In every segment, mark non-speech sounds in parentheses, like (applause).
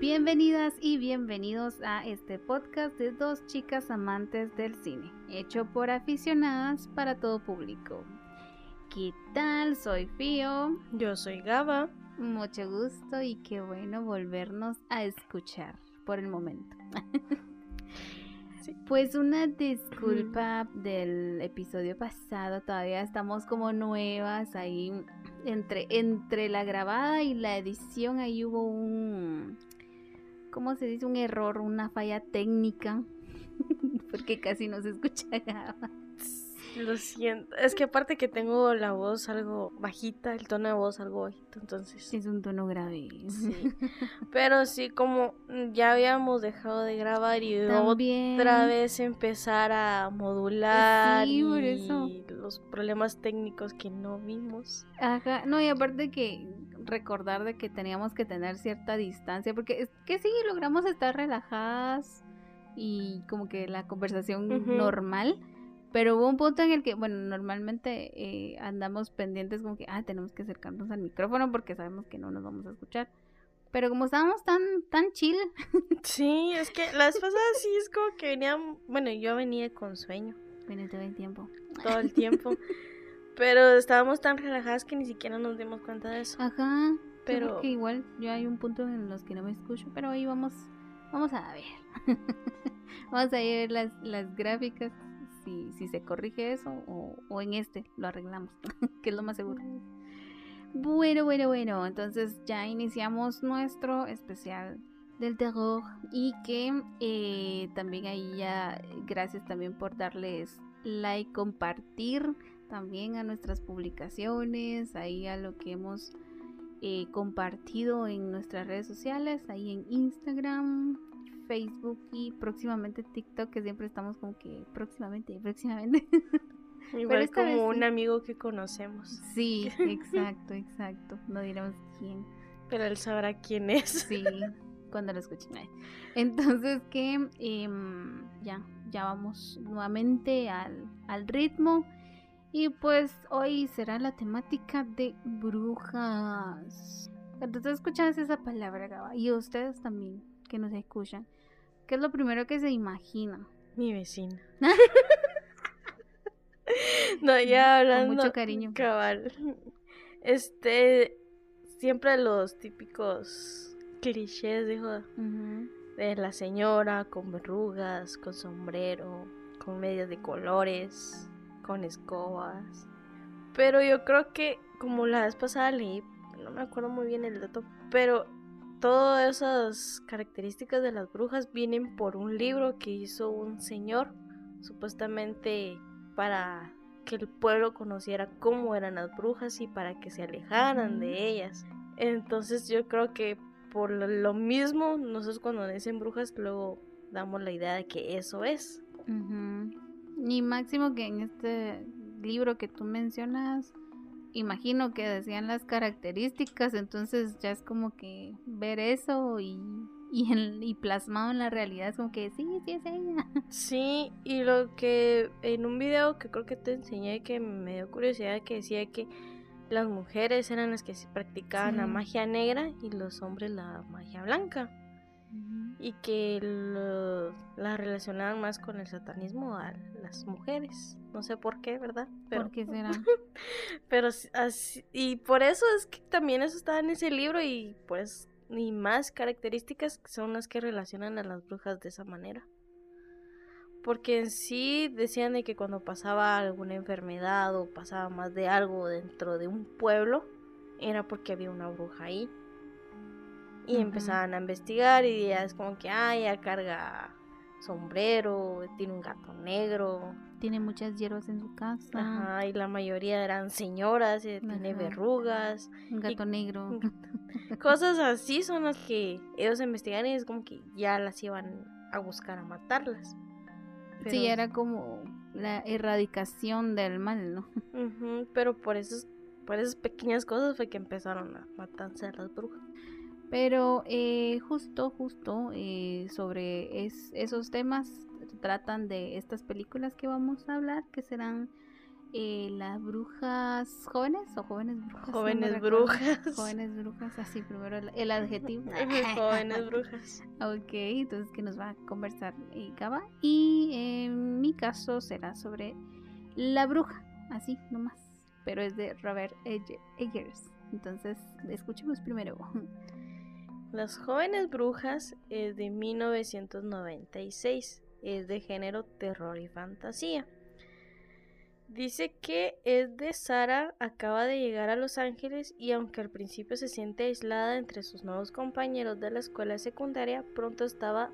Bienvenidas y bienvenidos a este podcast de dos chicas amantes del cine, hecho por aficionadas para todo público. ¿Qué tal? Soy Fío. Yo soy Gaba. Mucho gusto y qué bueno volvernos a escuchar por el momento. (laughs) Pues una disculpa del episodio pasado, todavía estamos como nuevas ahí entre entre la grabada y la edición ahí hubo un ¿cómo se dice? un error, una falla técnica (laughs) porque casi no se escuchaba. Lo siento. Es que aparte que tengo la voz algo bajita, el tono de voz algo bajito, entonces. Es un tono grave. Sí. (laughs) Pero sí, como ya habíamos dejado de grabar y otra vez empezar a modular sí, por eso. los problemas técnicos que no vimos. Ajá, no, y aparte que recordar de que teníamos que tener cierta distancia, porque es que sí, logramos estar relajadas y como que la conversación normal pero hubo un punto en el que, bueno, normalmente eh, andamos pendientes como que, ah, tenemos que acercarnos al micrófono porque sabemos que no nos vamos a escuchar. Pero como estábamos tan, tan chill. (laughs) Sí, es que las pasadas sí es como que venía, bueno, yo venía con sueño. Venía todo el tiempo. Todo el (laughs) tiempo. Pero estábamos tan relajadas que ni siquiera nos dimos cuenta de eso. Ajá. Pero que igual yo hay un punto en los que no me escucho, pero ahí vamos, vamos a ver. (laughs) vamos a ver las, las gráficas si, se corrige eso o, en este lo arreglamos, (laughs) que es lo más seguro. Bueno, bueno, bueno, entonces ya iniciamos nuestro especial del terror y que eh, también ahí ya gracias también por darles like, compartir también a nuestras publicaciones, ahí a lo que hemos eh, compartido en nuestras redes sociales, ahí en Instagram, Facebook y próximamente TikTok, que siempre estamos como que próximamente, próximamente. (laughs) Igual como un amigo que conocemos. Sí, (laughs) exacto, exacto. No diremos quién. Pero él sabrá quién es. Sí, cuando lo escuchen. Entonces que em, ya, ya vamos nuevamente al, al ritmo. Y pues hoy será la temática de brujas. Entonces escuchas esa palabra, Gaba, y ustedes también que nos escuchan. ¿Qué es lo primero que se imagina? Mi vecina. (laughs) no, ya hablando. Con mucho cariño. Cabal. Este, siempre los típicos clichés, dijo, de la señora con verrugas, con sombrero, con medias de colores, con escobas. Pero yo creo que, como la vez pasada leí, no me acuerdo muy bien el dato, pero todas esas características de las brujas vienen por un libro que hizo un señor, supuestamente para que el pueblo conociera cómo eran las brujas y para que se alejaran de ellas. Entonces yo creo que por lo mismo, nosotros cuando dicen brujas luego damos la idea de que eso es. Ni máximo que en este libro que tú mencionas, imagino que decían las características, entonces ya es como que ver eso y, y, plasmado en la realidad es como que sí, sí es ella. Sí, y lo que en un video que creo que te enseñé que me dio curiosidad que decía que las mujeres eran las que practicaban la magia negra y los hombres la magia blanca y que la relacionaban más con el satanismo a las mujeres. No sé por qué, ¿verdad? Pero, ¿Por qué (laughs) será? pero así, y por eso es que también eso está en ese libro y pues ni más características son las que relacionan a las brujas de esa manera. Porque en sí decían de que cuando pasaba alguna enfermedad o pasaba más de algo dentro de un pueblo, era porque había una bruja ahí. Y empezaban a investigar y ya es como que, ah, ya carga sombrero, tiene un gato negro. Tiene muchas hierbas en su casa. Ajá, y la mayoría eran señoras, y tiene verrugas. Un gato negro. (laughs) Cosas así son las que ellos investigan y es como que ya las iban a buscar a matarlas. Sí, era como la erradicación del mal, ¿no? (laughs) pero por esas, por esas pequeñas cosas fue que empezaron a matarse a las brujas. Pero eh, justo, justo eh, sobre esos temas tratan de estas películas que vamos a hablar, que serán eh, las brujas jóvenes o jóvenes brujas. Jóvenes brujas. Jóvenes brujas, así primero el, adjetivo. (laughs) jóvenes brujas. (laughs) ok, entonces que nos va a conversar Gaba. Y en mi caso será sobre la bruja, así nomás. Pero es de Robert Eggers. Entonces, escuchemos primero. (laughs) Las jóvenes brujas es de 1996. Es de género terror y fantasía. Dice que es de Sara, acaba de llegar a Los Ángeles y aunque al principio se siente aislada entre sus nuevos compañeros de la escuela secundaria, pronto estaba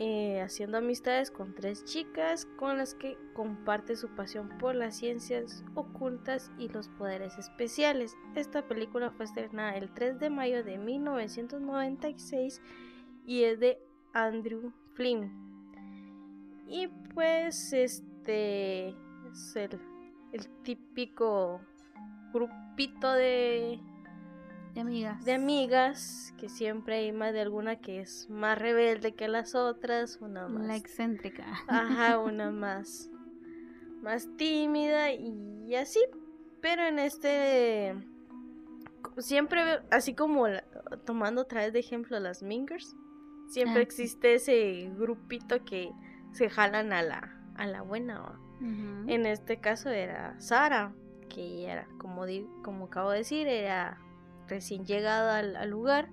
eh, haciendo amistades con tres chicas con las que comparte su pasión por las ciencias ocultas y los poderes especiales. Esta película fue estrenada el 3 de mayo de 1996 y es de Andrew Flynn. Y pues este es el, típico grupito de, de amigas. De amigas, que siempre hay más de alguna que es más rebelde que las otras, una más... La excéntrica. Ajá, (laughs) una más, más tímida y así. Pero en este... Siempre, así como tomando otra vez de ejemplo las Mingers, siempre ah, existe ese grupito que se jalan a la, a la buena. En este caso era Sara, que era, como, como acabo de decir, era recién llegada al, lugar.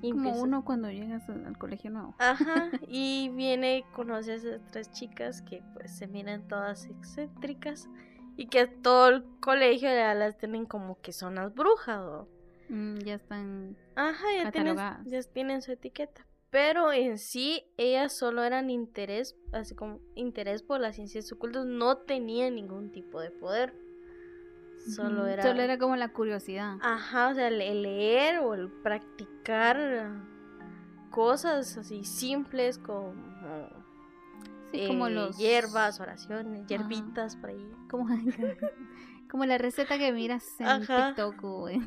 Y como uno cuando llegas al colegio nuevo. Ajá, (laughs) y viene, conoce a esas tres chicas que pues se miran todas excéntricas y que todo el colegio ya las tienen como que son las brujas. Mm, ya están Ajá, ya tienen, ya tienen su etiqueta pero en sí ellas solo eran interés, así como interés por las ciencias ocultas, no tenían ningún tipo de poder. Solo era... Solo era como la curiosidad. Ajá, o sea, el leer o el practicar cosas así simples como... Sí, como eh, los... Hierbas, oraciones, hierbitas por ahí. Como... (laughs) Como la receta que miras en TikTok o en,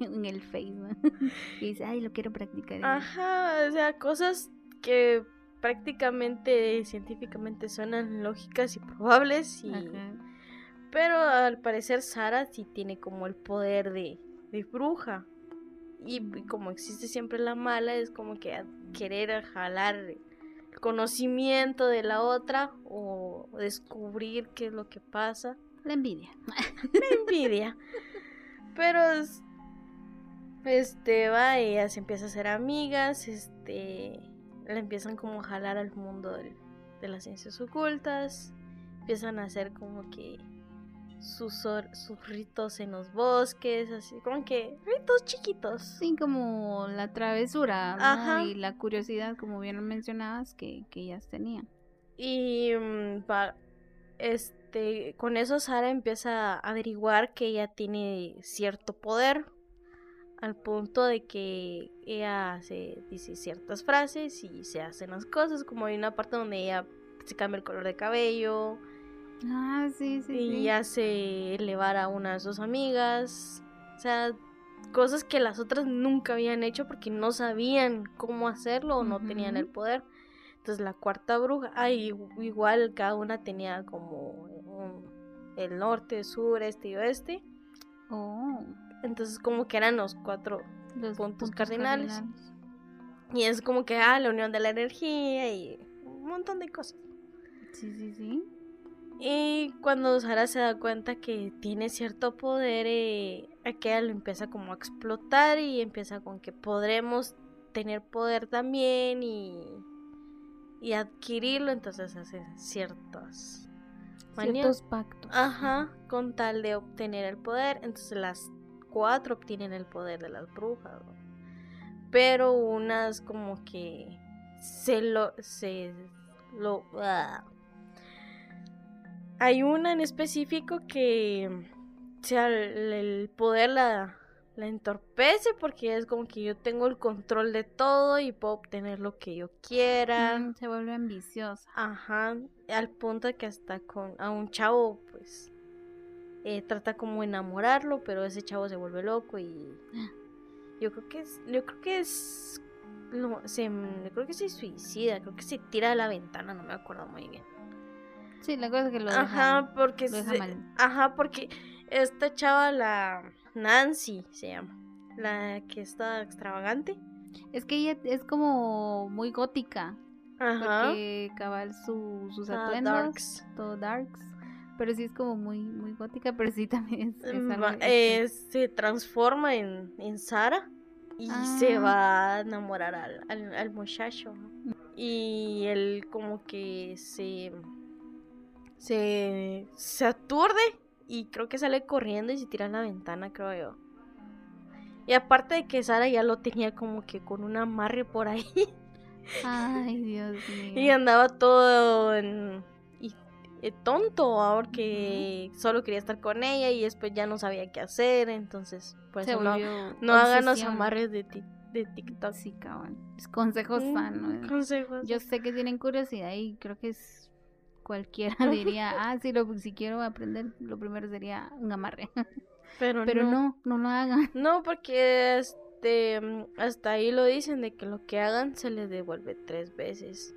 (laughs) el Facebook. (laughs) y dices, ay, lo quiero practicar. Ajá, o sea, cosas que prácticamente científicamente suenan lógicas y probables. Y... Pero al parecer Sara sí tiene como el poder de, de bruja. Y, como existe siempre la mala, es como que querer jalar el conocimiento de la otra o descubrir qué es lo que pasa. La envidia. (laughs) La envidia. Pero este va, ella se empieza a hacer amigas, este la empiezan como a jalar al mundo de las ciencias ocultas, empiezan a hacer como que sus, sus ritos en los bosques, así como que ritos chiquitos. Sí, como la travesura y la curiosidad, como bien mencionabas, que, que ellas tenían. Y mm, va, este este, con eso Sara empieza a averiguar que ella tiene cierto poder al punto de que ella se dice ciertas frases y se hacen las cosas, como hay una parte donde ella se cambia el color de cabello. Ah, sí, sí. Y hace elevar a una de sus amigas. O sea, cosas que las otras nunca habían hecho porque no sabían cómo hacerlo o no tenían el poder. Entonces la cuarta bruja, ay, igual cada una tenía como el norte, sur, este y oeste. Oh. Entonces como que eran los cuatro puntos, cardinales. Y es como que, ah, la unión de la energía y un montón de cosas. Sí, sí, sí. Y cuando Sara se da cuenta que tiene cierto poder, eh, aquella lo empieza como a explotar y empieza con que podremos tener poder también y y adquirirlo, entonces hace ciertos ciertos pactos. Ajá, con tal de obtener el poder. Entonces las cuatro obtienen el poder de las brujas. Pero unas como que se lo se lo ah. Hay una en específico que sea el poder la la entorpece porque es como que yo tengo el control de todo y puedo obtener lo que yo quiera. Mm, se vuelve ambiciosa. Ajá, al punto de que hasta con a un chavo pues eh, trata como enamorarlo, pero ese chavo se vuelve loco y (gasps) yo creo que es, yo creo que es, no, se, creo que se suicida, creo que se tira a la ventana, no me acuerdo muy bien. Sí, la cosa es que lo Ajá, porque Ajá, porque esta chava, la Nancy se llama, la que está extravagante. Es que ella es como muy gótica. Ajá. Porque cabal su, sus atuendos, darks. todo darks. Pero sí es como muy, muy gótica, pero sí también es, mm, eh, se transforma en, en Sara y se ah. va a enamorar al, al, muchacho. Y él como que se, se, se aturde y creo que sale corriendo y se tira en la ventana, creo yo. Y aparte de que Sara ya lo tenía como que con un amarre por ahí. Ay, (laughs) Dios mío. Y andaba todo en, eh, tonto ahora que solo quería estar con ella y después ya no sabía qué hacer. Entonces, pues no, no hagan los amarres de, de TikTok. Sí, cabrón. Es consejos sanos. Consejos. Yo sé que tienen curiosidad y creo que es cualquiera (laughs) diría, ah, sí, lo, si quiero aprender, lo primero sería un amarre. (laughs) Pero, Pero no. no, lo hagan. (laughs) No, porque este, hasta ahí lo dicen de que lo que hagan se les devuelve tres veces.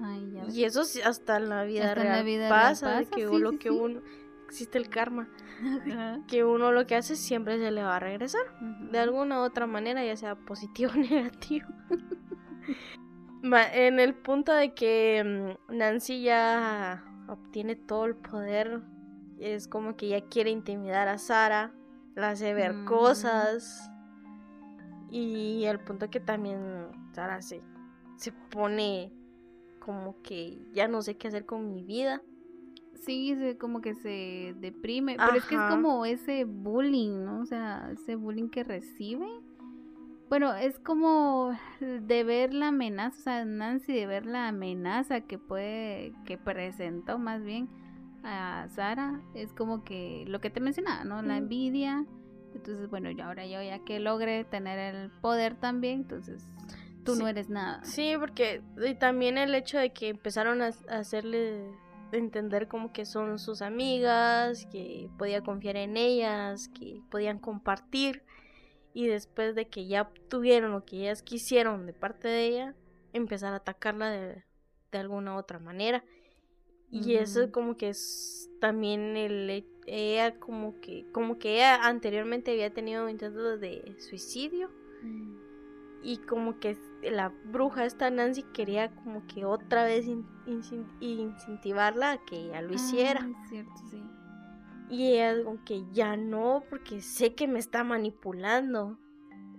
Ay, ya y eso hasta en la vida, real, pasa, que lo que uno existe el karma. que uno lo que hace siempre se le va a regresar. De alguna u otra manera, ya sea positivo o negativo. En el punto de que mm, Nancy ya obtiene todo el poder, es como que ya quiere intimidar a Sara, la hace ver mm. cosas. Y el punto que también Sara se, se pone como que ya no sé qué hacer con mi vida. Sí, como que se deprime, pero es que es como ese bullying, ¿no? O sea, ese bullying que recibe bueno, es como de ver la amenaza, o sea, Nancy de ver la amenaza que puede, que presentó más bien a Sara, es como que lo que te mencionaba, ¿no? La envidia. Entonces, bueno, yo ahora yo ya que logre tener el poder también, entonces tú no eres nada. Sí, porque y también el hecho de que empezaron a hacerle entender como que son sus amigas, que podía confiar en ellas, que podían compartir y después de que ya obtuvieron lo que ellas quisieron de parte de ella, empezar a atacarla de, de alguna otra manera. Y eso como que es también el ella como que como que ella anteriormente había tenido intentos de suicidio. Mm. Y como que la bruja esta Nancy quería como que otra vez incentivarla a que ella lo hiciera. Ah, cierto, sí. Y ella como que ya no, porque sé que me está manipulando.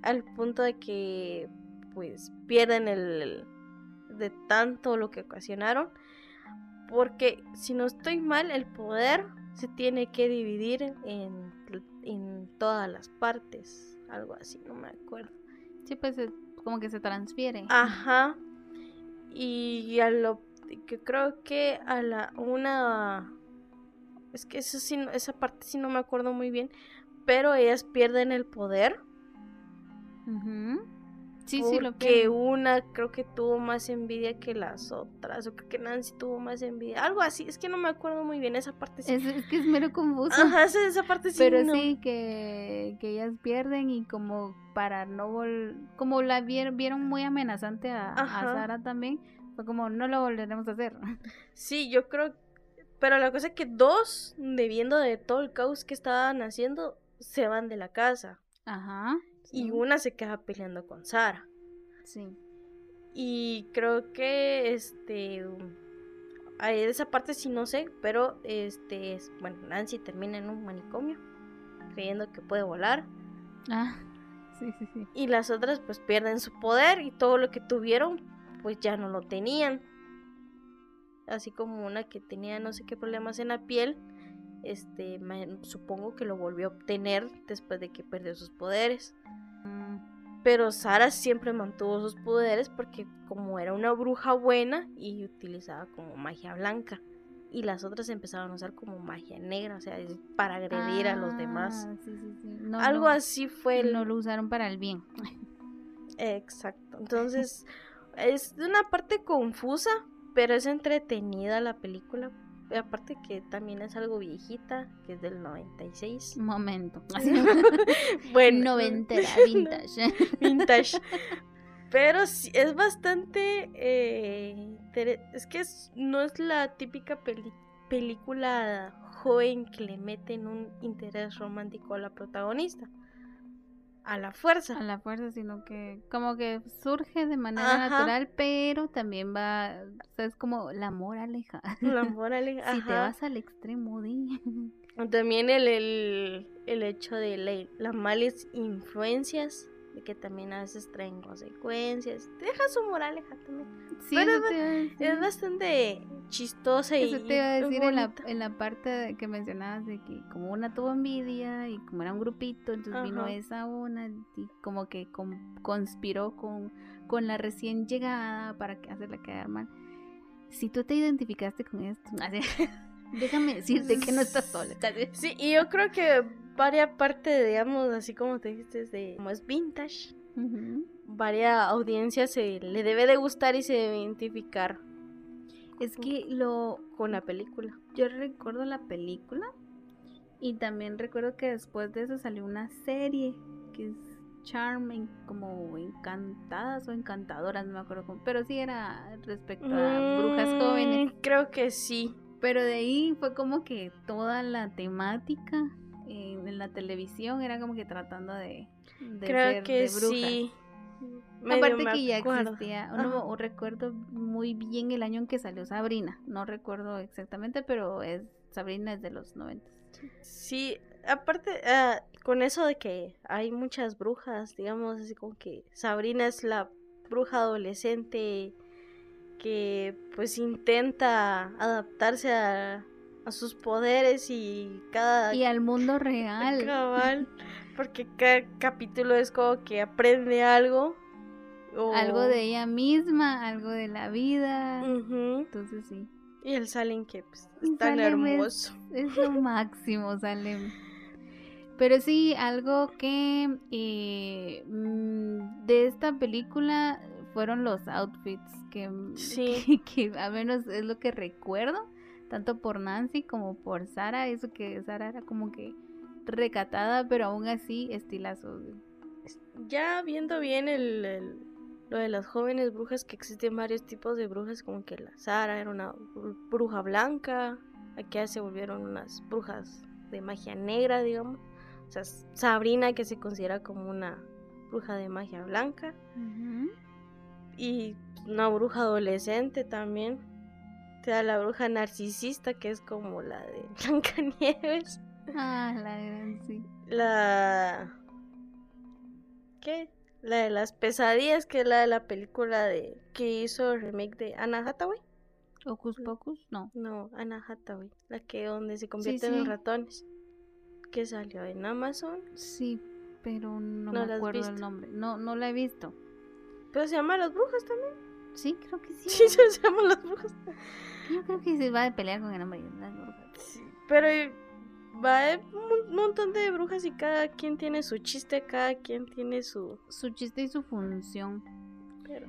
Al punto de que pues pierden el, de tanto lo que ocasionaron. Porque si no estoy mal, el poder se tiene que dividir en, en todas las partes. Algo así, no me acuerdo. Sí, pues como que se transfiere. Ajá. Y a lo que creo que a la una es que eso sí, esa parte sí no me acuerdo muy bien. Pero ellas pierden el poder. Sí, sí, lo que una creo que tuvo más envidia que las otras. O creo que Nancy tuvo más envidia. Algo así. Es que no me acuerdo muy bien esa parte. Sí. Es, que es mero confuso. Ajá, esa parte sí. Pero sí, que, que ellas pierden y como para no vol Como la vieron, vieron muy amenazante a, a Sara también. Fue como, no lo volveremos a hacer. Sí, yo creo que pero la cosa es que dos, debiendo de todo el caos que estaban haciendo, se van de la casa. Ajá. Y una se queda peleando con Sara. Sí. Y creo que este esa parte sí no sé, pero este bueno, Nancy termina en un manicomio creyendo que puede volar. Ah. Sí, sí, sí. Y las otras pues pierden su poder y todo lo que tuvieron pues ya no lo tenían así como una que tenía no sé qué problemas en la piel, este, supongo que lo volvió a obtener después de que perdió sus poderes. Pero Sara siempre mantuvo sus poderes porque como era una bruja buena y utilizaba como magia blanca. Y las otras empezaron a usar como magia negra, o sea, para agredir a los demás. Ah, Algo así fue. No lo usaron para el bien. Exacto. Entonces, es una parte confusa, pero es entretenida la película. Aparte que también es algo viejita, que es del 96. Momento. (laughs) bueno. Noventera, (laughs) vintage. vintage. Pero sí, es bastante... Eh, es que no es la típica película joven que le meten un interés romántico a la protagonista. A la fuerza. A la fuerza, sino que como que surge de manera natural, pero también va, o sea, es como la moraleja. La (laughs) moraleja. si te vas al extremo de... También el, el, el hecho de las malas influencias que también a veces traen consecuencias. Deja su moraleja también. Sí, es bastante chistosa y. Eso te iba a decir en la, en la, parte que mencionabas de que como una tuvo envidia y como era un grupito, entonces vino esa una y como que conspiró con, con la recién llegada para hacerla quedar mal. Si tú te identificaste con esto, (laughs) déjame decirte que no estás sola. Sí, y yo creo que varias partes, digamos, así como te dijiste, de como es vintage, varias audiencias se le debe de gustar y se debe identificar. Es que lo... Con la película. Yo recuerdo la película y también recuerdo que después de eso salió una serie que es Charming, como encantadas o encantadoras, no me acuerdo cómo, pero sí era respecto a brujas jóvenes. Mm, creo que sí. Pero de ahí fue como que toda la temática en, la televisión era como que tratando de, Creo que sí. Aparte que ya existía, no, recuerdo muy bien el año en que salió Sabrina, no recuerdo exactamente, pero es Sabrina es de los 90. Sí, aparte ah, con eso de que hay muchas brujas, digamos así como que Sabrina es la bruja adolescente que pues intenta adaptarse a, sus poderes y cada... Y al mundo real. (laughs) Cabal, (laughs) porque cada capítulo es como que aprende algo. Algo de ella misma, algo de la vida. Entonces sí. Y el Salem que pues, es tan hermoso. Es, lo (laughs) máximo, Salem. Pero sí, algo que eh, mm, de esta película fueron los outfits que, sí. que, que, a menos es lo que recuerdo tanto por Nancy como por Sara, eso que Sara era como que recatada, pero aún así estilazo. Ya viendo bien el, lo de las jóvenes brujas, que existen varios tipos de brujas, como que la Sara era una bruja blanca, aquí se volvieron unas brujas de magia negra, digamos. O sea, Sabrina, que se considera como una bruja de magia blanca. Y una bruja adolescente también. Te da la bruja narcisista, que es como la de (laughs) Blancanieves. Ah, la gran sí. La. ¿Qué? La de las pesadillas, que es la de la película de. que hizo el remake de Anna Hathaway. ¿Ocus Pocus? No. No, Anna Hathaway. La que donde se convierten en ratones. Que salió en Amazon. Sí, pero no, me acuerdo el nombre. No, no la he visto. Pero se llama Las Brujas también. Sí, creo que sí. Sí, se llama Las Brujas. Yo creo que se va a pelear con el nombre de Las Brujas. pero va a un montón de brujas y cada quien tiene su chiste, cada quien tiene su... Su chiste y su función. Pero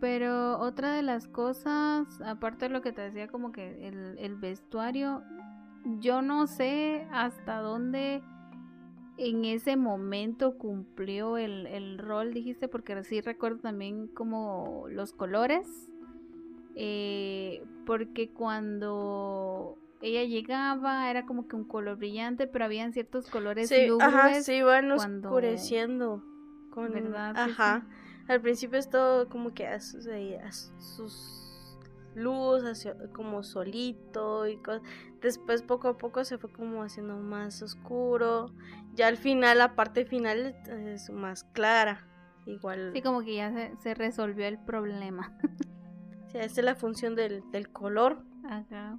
Pero otra de las cosas, aparte de lo que te decía, como que el, el vestuario, yo no sé hasta dónde en ese momento cumplió el, rol, dijiste, porque sí recuerdo también como los colores, eh, porque cuando ella llegaba era como que un color brillante, pero habían ciertos colores sí, ajá, se iban oscureciendo con verdad, ajá. Al principio es todo como que a sus, sus luz, como solito y después poco a poco se fue como haciendo más oscuro. Ya al final, la parte final es más clara. Igual. Sí, como que ya se, resolvió el problema. sí, esa es la función del, color. Ajá.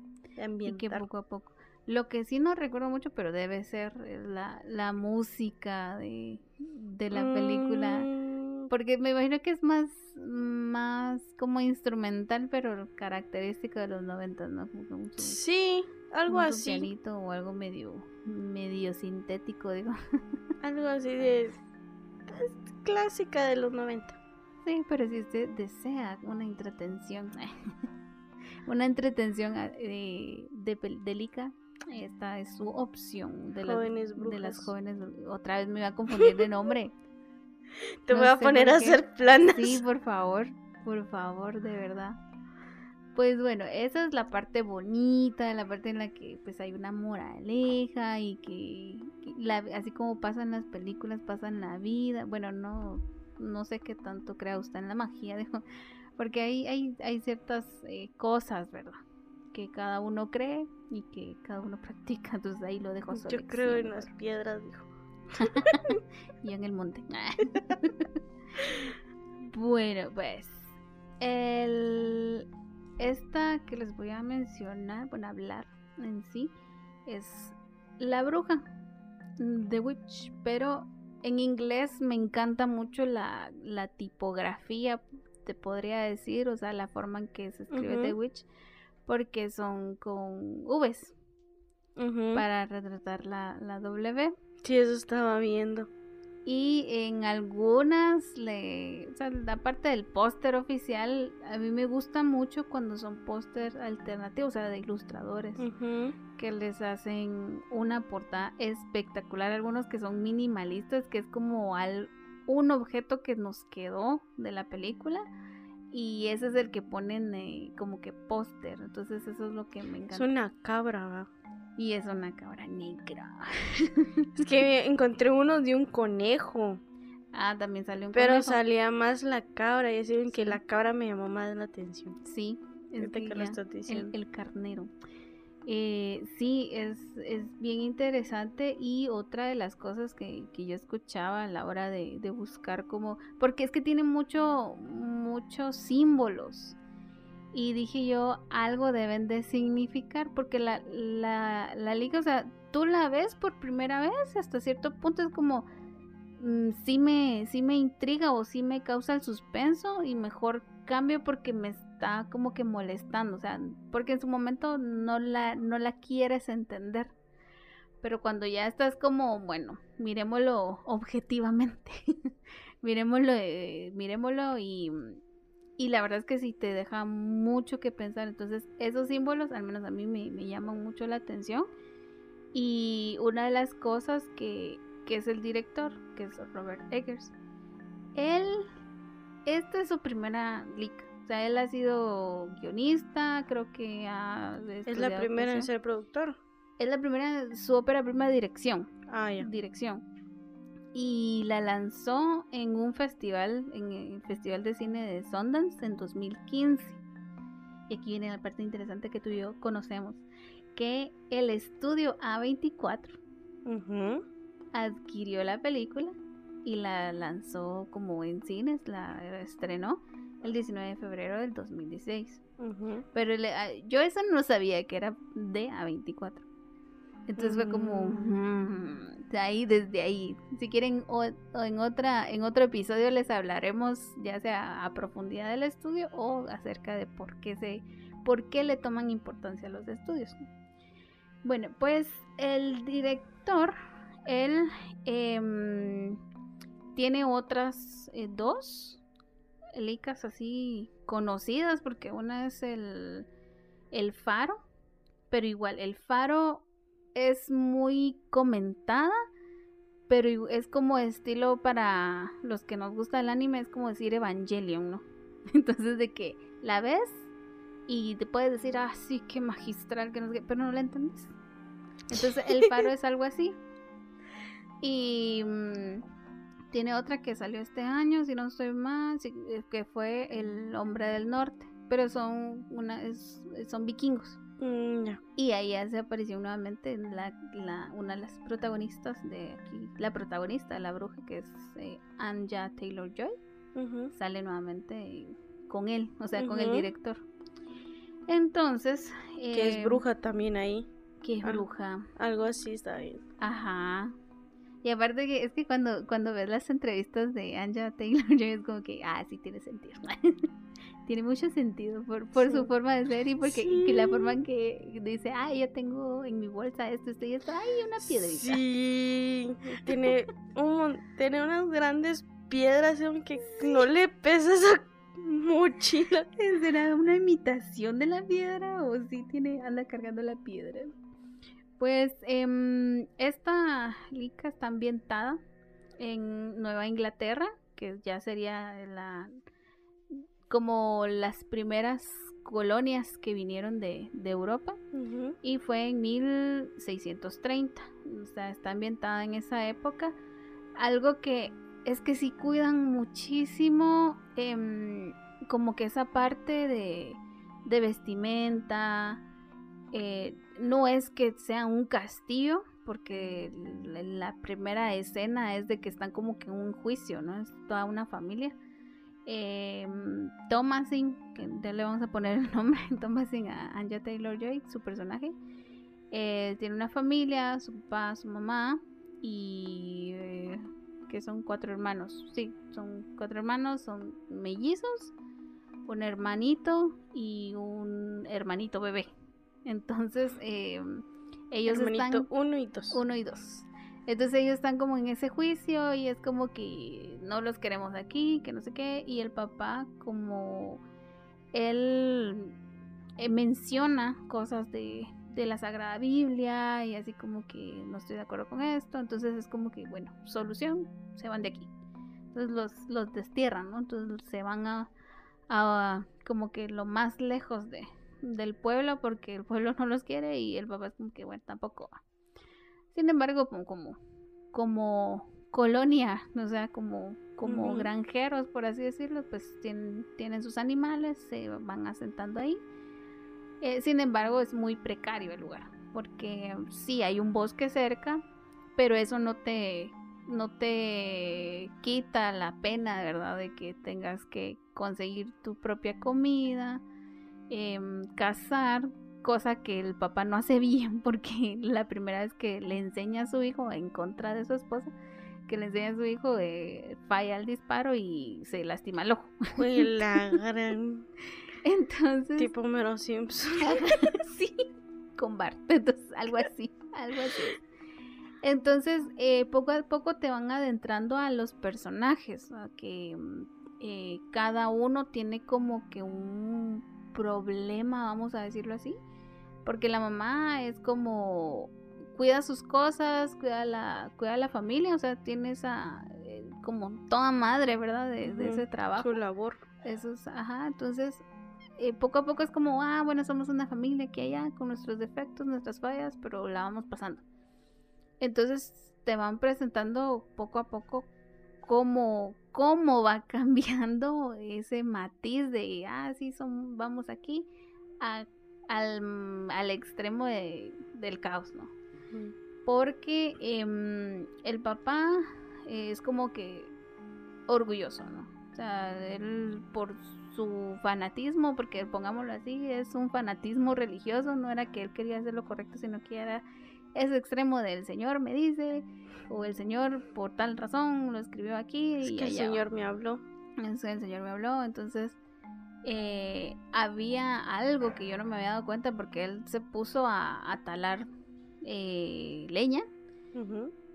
Y que poco a poco. Lo que sí no recuerdo mucho, pero debe ser la, la música de, de la película. Mm. Porque me imagino que es más más como instrumental, pero característico de los 90, ¿no? sí, algo así. O algo medio, medio sintético, digo. (laughs) algo así de clásica de los 90. Sí, pero si usted desea una entretención, (laughs) una entretención eh, de, de, esta es su opción de, de las jóvenes. Otra vez me voy a confundir de nombre. (laughs) Te voy a poner a hacer planas. Sí, por favor, por favor, de verdad. Pues bueno, esa es la parte bonita, la parte en la que pues hay una moraleja y que, así como pasan las películas, pasan la vida. Bueno, no, no sé qué tanto crea usted en la magia, (laughs) porque hay, hay, hay ciertas eh, cosas, ¿verdad? Que cada uno cree y que cada uno (laughs) practica, entonces ahí lo dejo solo. Yo creo en las piedras, dijo. (laughs) y en el monte. bueno, pues el esta que les voy a mencionar, bueno, hablar en sí, es La Bruja, The Witch, pero en inglés me encanta mucho la, tipografía, te podría decir, o sea, la forma en que se escribe The Witch, porque son con Vs para retratar la, la W. Sí, eso estaba viendo. Y en algunas, le, o sea, aparte del póster oficial, a mí me gusta mucho cuando son póster alternativos, o sea, de ilustradores, que les hacen una portada espectacular. Algunos que son minimalistas, que es como al, un objeto que nos quedó de la película. Y ese es el que ponen eh, como que póster. Entonces eso es lo que me encanta. Es una cabra, ¿verdad? Y es una cabra negra. (laughs) es que encontré uno de un conejo. Ah, también salió un Pero salía más la cabra. Y decían que la cabra me llamó más la atención. Sí, es que el, carnero. Eh, sí, es, es, bien interesante y otra de las cosas que, que yo escuchaba a la hora de, de, buscar como, porque es que tiene mucho, muchos símbolos y dije yo, algo deben de significar, porque la, la, la liga, o sea, tú la ves por primera vez, hasta cierto punto es como, mm, sí, me, sí me intriga o sí me causa el suspenso y mejor cambio porque me está como que molestando, o sea, porque en su momento no la, no la quieres entender. Pero cuando ya estás como, bueno, miremoslo objetivamente, (laughs) miremoslo, eh, miremoslo y y la verdad es que sí te deja mucho que pensar. Entonces, esos símbolos, al menos a mí me, llaman mucho la atención. Y una de las cosas que, es el director, que es Robert Eggers, él, esta es su primera leak. O sea, él ha sido guionista, creo que ha... Es la primera en ser productor. Es la primera, su ópera prima de dirección. Ah, ya. Dirección y la lanzó en un festival, en el Festival de Cine de Sundance en 2015. Y aquí viene la parte interesante que tú y yo conocemos, que el estudio A24 adquirió la película y la lanzó como en cines, la estrenó el 19 de febrero del 2016. Pero ah, yo eso no sabía que era de A24. Entonces fue como mm. ahí desde ahí. Si quieren o, en otra en otro episodio les hablaremos ya sea a profundidad del estudio o acerca de por qué se por qué le toman importancia a los estudios. Bueno, pues el director él em, tiene otras eh, dos licas así conocidas porque una es el el faro, pero igual el faro es muy comentada, pero es como estilo para los que nos gusta el anime, es como decir Evangelion, ¿no? (laughs) Entonces de que la ves y te puedes decir, ah, sí, qué magistral, que no sé pero no la entiendes. Entonces el faro (laughs) es algo así. Y mm, tiene otra que salió este año, si no estoy mal, que fue El Hombre del Norte, pero son, una, son vikingos. Mm, y ahí se apareció nuevamente la, una de las protagonistas de aquí, la protagonista, la bruja, que es eh, Anja Taylor Joy, sale nuevamente con él, o sea, con el director. Entonces. que es eh, bruja también ahí. Que es bruja. Algo así está bien. Ajá. Y aparte que es que cuando, cuando ves las entrevistas de Anja Taylor Joy es como que, ah, sí tiene sentido. (laughs) tiene mucho sentido por, por su forma de ser y porque la forma en que dice, ay, yo tengo en mi bolsa esto, esto y esto, ay, una piedrita. Sí, (laughs) tiene, un, tiene unas grandes piedras, aunque no le pesa esa mochila. (laughs) ¿Será una imitación de la piedra o si tiene, anda cargando la piedra? Pues em, esta lica está ambientada en Nueva Inglaterra, que ya sería la como las primeras colonias que vinieron de, Europa y fue en 1630, o sea, está ambientada en esa época. Algo que es que sí cuidan muchísimo em, como que esa parte de, vestimenta, eh, no es que sea un castillo, porque la primera escena es de que están como que en un juicio, ¿no? Es toda una familia eh, Thomasin, que ya le vamos a poner el (laughs) nombre, Thomasin a Anja Taylor Joy, su personaje. Eh, tiene una familia, su papá, su mamá y eh, que son cuatro hermanos. Sí, son cuatro hermanos, son mellizos, un hermanito y un hermanito bebé. Entonces, eh, ellos hermanito uno y dos. Uno y dos. Entonces ellos están como en ese juicio y es como que no los queremos aquí, que no sé qué. Y el papá como él eh, menciona cosas de, la Sagrada Biblia y así como que no estoy de acuerdo con esto. Entonces es como que, bueno, solución, se van de aquí. Entonces los, los destierran, ¿no? Entonces se van a, a como que lo más lejos de, del pueblo porque el pueblo (laughs) no los quiere y el papá es como que, bueno, tampoco va. Sin embargo, como, como, colonia, o sea, como, como granjeros, por así decirlo, pues tienen, tienen sus animales, se van asentando ahí. Eh, sin embargo, es muy precario el lugar, porque sí hay un bosque cerca, pero eso no te, no te quita la pena, ¿verdad? De que tengas que conseguir tu propia comida, eh, cazar, cosa que el papá no hace bien porque (laughs) la primera vez que le enseña a su hijo en contra de su esposa, que le enseña a su hijo, eh, falla el disparo y se lastima el ojo. Fue (laughs) la gran... Entonces... Tipo Mero Simpson. (laughs) sí, con Bart. Entonces, algo así, algo así. Entonces, eh, poco a poco te van adentrando a los personajes, a que eh, cada uno tiene como que un problema, vamos a decirlo así, porque la mamá es como cuida sus cosas, cuida la, cuida la familia, o sea, tiene esa eh, como toda madre, ¿verdad? De, ese trabajo. Su labor. Eso es, ajá, entonces eh, poco a poco es como, ah, bueno, somos una familia aquí allá con nuestros defectos, nuestras fallas, pero la vamos pasando. Entonces te van presentando poco a poco cómo, cómo va (laughs) cambiando ese matiz de, ah, sí, son, vamos aquí, a al, al extremo de, del caos, ¿no? Porque em, el papá es como que orgulloso, ¿no? O sea, él por su fanatismo, porque pongámoslo así, es un fanatismo religioso, no era que él quería hacer lo correcto, sino que era ese extremo del Señor me dice, o el Señor por tal razón lo escribió aquí. Es y que el Señor me habló. Es el Señor me habló, entonces eh, había algo que yo no me había dado cuenta porque él se puso a, talar eh, leña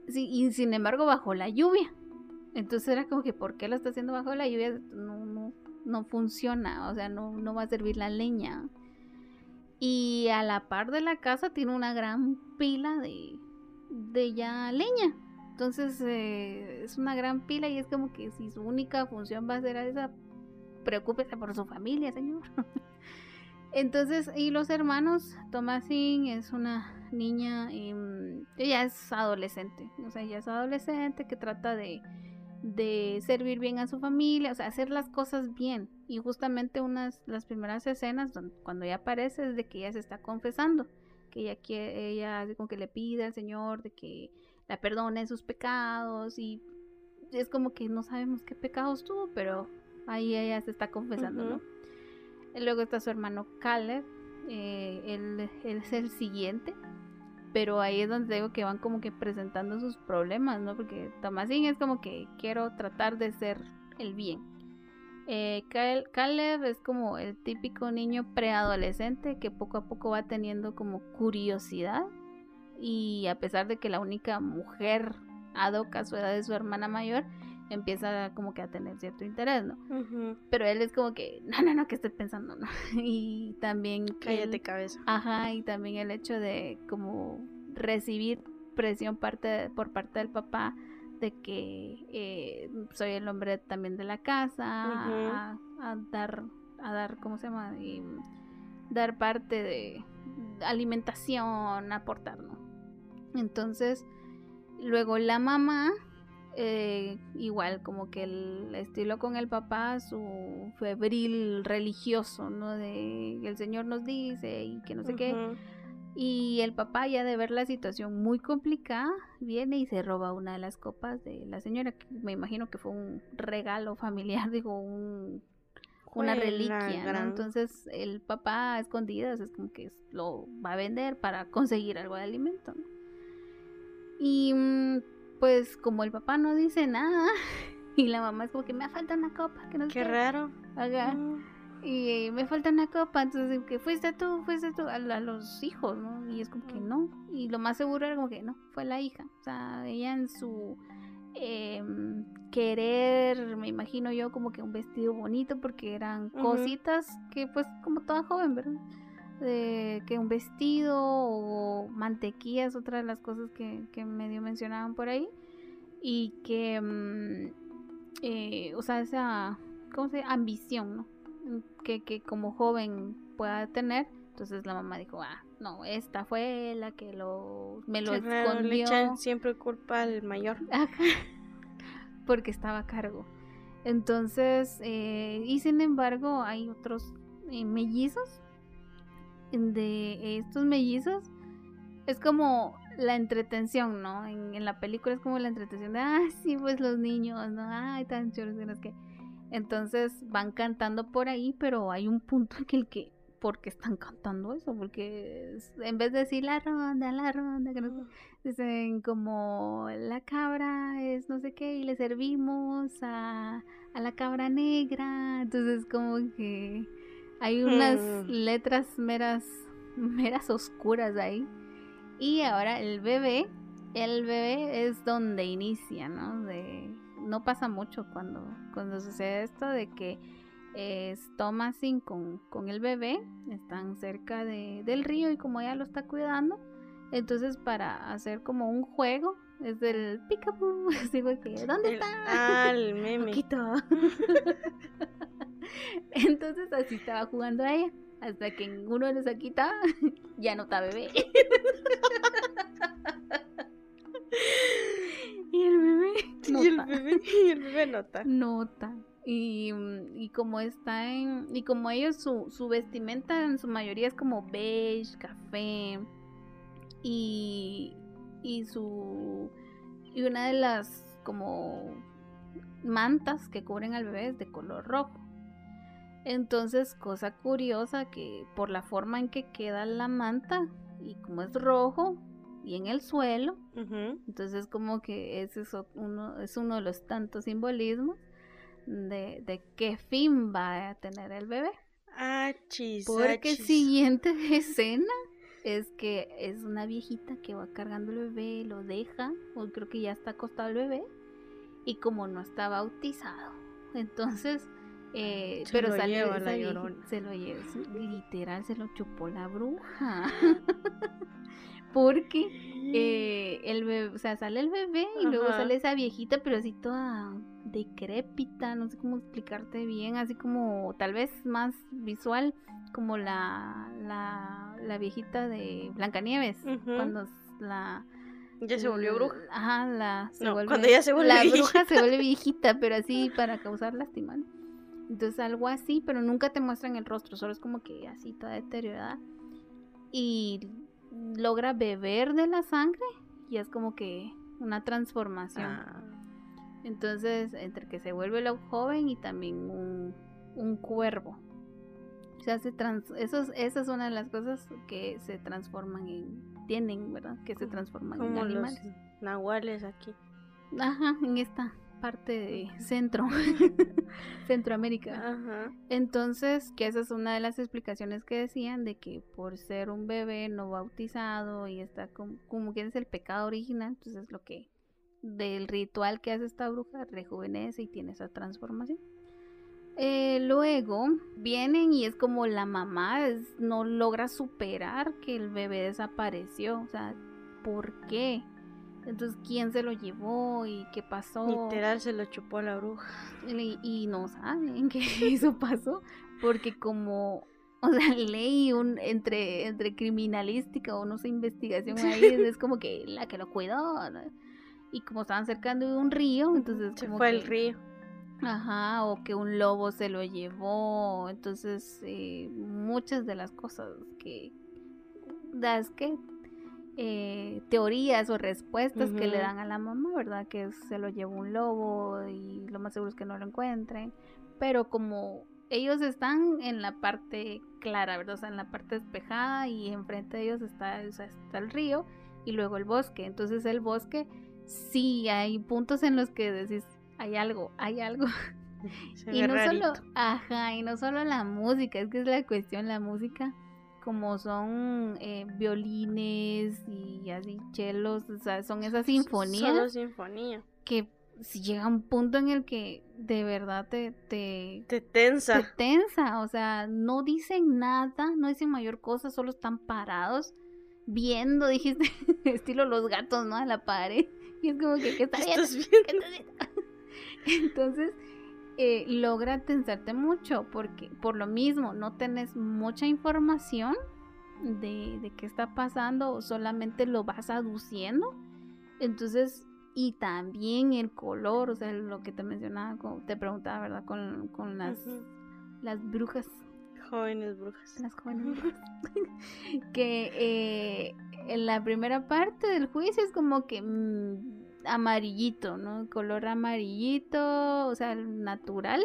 y sin embargo bajo la lluvia. Entonces era como que, ¿por qué lo está haciendo bajo la lluvia? No, no, no funciona, o sea, no, no va a servir la leña. Y a la par de la casa tiene una gran pila de, de ya leña. Entonces eh, es una gran pila y es como que si su única función va a ser esa preocúpese por su familia, señor. (laughs) Entonces, y los hermanos, Tomasin es una niña, em, ella es adolescente, o sea, ella es adolescente que trata de, de servir bien a su familia, o sea, hacer las cosas bien. Y justamente unas las primeras escenas cuando ella aparece es de que ella se está confesando, que ella quiere, ella hace como que le pide al Señor de que la perdone sus pecados y es como que no sabemos qué pecados tuvo, pero Ahí ella se está confesando, ¿no? luego está su hermano Caleb, eh, él, es el siguiente, pero ahí es donde digo que van como que presentando sus problemas, ¿no? Porque Tomasín es como que quiero tratar de ser el bien. Eh, Caleb es como el típico niño preadolescente que poco a poco va teniendo como curiosidad y a pesar de que la única mujer adoca a su edad es su hermana mayor, empieza como que a tener cierto interés, ¿no? Pero él es como que, no, no, no, ¿qué estoy pensando, no? (laughs) y también... Cállate cabeza. Ajá, y también el hecho de como recibir presión parte por parte del papá de que eh, soy el hombre también de la casa, a, dar, a dar, ¿cómo se llama? dar parte de alimentación, aportar, ¿no? Entonces, luego la mamá, eh, igual como que el estilo con el papá, su febril religioso, ¿no? De el Señor nos dice y que no sé qué. Y el papá ya de ver la situación muy complicada, viene y se roba una de las copas de la señora, que me imagino que fue un regalo familiar, (laughs) digo, un, una reliquia, Entonces el papá a escondidas es como que lo va a vender para conseguir algo de alimento, Y mm, pues como el papá no dice nada, (laughs) y la mamá es como que me falta una copa, que no Qué raro. Haga. Mm y me falta una copa, entonces que fuiste tú, fuiste tú, a, los hijos, ¿no? Y es como que no, y lo más seguro era como que no, fue la hija, o sea, ella en su em, querer, me imagino yo como que un vestido bonito, porque eran cositas que pues como toda joven, ¿verdad? Que un vestido o mantequillas, otra de las cosas que, que medio mencionaban por ahí, y que, mm, eh, o sea, esa, ¿cómo se llama? Ambición, ¿no? Que, como joven pueda tener. Entonces la mamá dijo, ah, no, esta fue la que lo, me lo escondió. siempre culpa al mayor. (laughs) Porque estaba a cargo. Entonces, eh, y sin embargo, hay otros eh, mellizos. De estos mellizos, es como la entretención, ¿no? En, la película es como la entretención de, ah, sí, pues los niños, ¿no? Ay, tan chulos, que entonces van cantando por ahí, pero hay un punto en el que, ¿por qué están cantando eso? Porque en vez de decir la ronda, la ronda, que dicen como la cabra es no sé qué y le servimos a, a la cabra negra. Entonces como que hay unas hmm. letras meras, (laughs) meras oscuras ahí. Y ahora el bebé, el bebé es donde inicia, ¿no? De no pasa mucho cuando, cuando sucede esto de que es Thomasin con, con el bebé, están cerca de, del río y como ella lo está cuidando, entonces para hacer como un juego, es del picabu, (laughs) digo que, ¿dónde está? Ah, el (laughs) meme. (laughs) entonces así estaba jugando a ella, hasta que en uno de los aquí ya no está bebé. Y el bebé nota. (laughs) Y el bebé, y el bebé nota. (laughs) Nota. Y, y, como está en. Y como ellos, su, su vestimenta en su mayoría es como beige, café. Y. Y su. Y una de las como mantas que cubren al bebé es de color rojo. Entonces, cosa curiosa que por la forma en que queda la manta y como es rojo, y en el suelo. Entonces como que ese es uno, es uno de los tantos simbolismos de, de qué fin va a tener el bebé. Ah, chis, Porque siguiente (laughs) escena es que es una viejita que va cargando el bebé, lo deja, o creo que ya está acostado el bebé, y como no está bautizado, entonces, eh, pero sale se lo lleva, literal se lo chupó la bruja. (laughs) porque eh, el bebé, o sea, sale el bebé y luego sale esa viejita, pero así toda decrépita, no sé cómo explicarte bien, así como tal vez más visual, como la, la, la viejita de Blancanieves, cuando la... Ya se volvió bruja. Ajá, la... Se vuelve, cuando ya se vuelve La bruja se vuelve (laughs) viejita, pero así para causar lástima. Entonces algo así, pero nunca te muestran el rostro, solo es como que así toda deteriorada. Y logra beber de la sangre y es como que una transformación. Ah. Entonces, entre que se vuelve lo joven y también un, un cuervo. Se hace trans esos, esa es una de las cosas que se transforman en. Tienen, ¿verdad? Que se transforman en animales. nahuales aquí. Ajá, en esta parte de centro, (laughs) Centroamérica. Entonces, que esa es una de las explicaciones que decían de que por ser un bebé no bautizado y está como, como que es el pecado original, entonces es lo que del ritual que hace esta bruja rejuvenece y tiene esa transformación. Eh, luego vienen y es como la mamá no logra superar que el bebé desapareció. O sea, ¿por qué? Entonces, ¿quién se lo llevó y qué pasó? Literal se lo chupó la bruja. Y, no saben (laughs) qué eso pasó, porque como, o sea, (laughs) ley un, entre, entre criminalística o no sé, investigación ahí, es como que la que lo cuidó. Y como estaban cerca de un río, entonces... Se como fue que, el río. Ajá, o que un lobo se lo llevó. Entonces, eh, muchas de las cosas que... Das que eh, teorías o respuestas que le dan a la mamá, ¿verdad? Que se lo llevó un lobo y lo más seguro es que no lo encuentren. Pero como ellos están en la parte clara, ¿verdad? O sea, en la parte despejada y enfrente de ellos está, está el río y luego el bosque. Entonces el bosque sí hay puntos en los que decís, hay algo, hay algo. (laughs) y no solo, ajá, y no solo la música, es que es la cuestión, la música, como son eh, violines y así chelos, o sea, son esas sinfonías. Solo sinfonía. Que si llega un punto en el que de verdad te, te, te tensa. Te tensa, o sea, no dicen nada, no dicen mayor cosa, solo están parados viendo, (laughs) dijiste, estilo los gatos, ¿no? A la pared. Y es como que, ¿qué está viendo? (laughs) Entonces, eh, logra tensarte mucho porque por lo mismo no tenés mucha información de, de qué está pasando o solamente lo vas aduciendo. Entonces, y también el color, o sea, lo que te mencionaba, te preguntaba, ¿verdad? Con, con las, las brujas. Jóvenes brujas. Las jóvenes brujas. (laughs) que eh, en la primera parte del juicio es como que mm, amarillito, ¿no? Color amarillito, o sea, natural.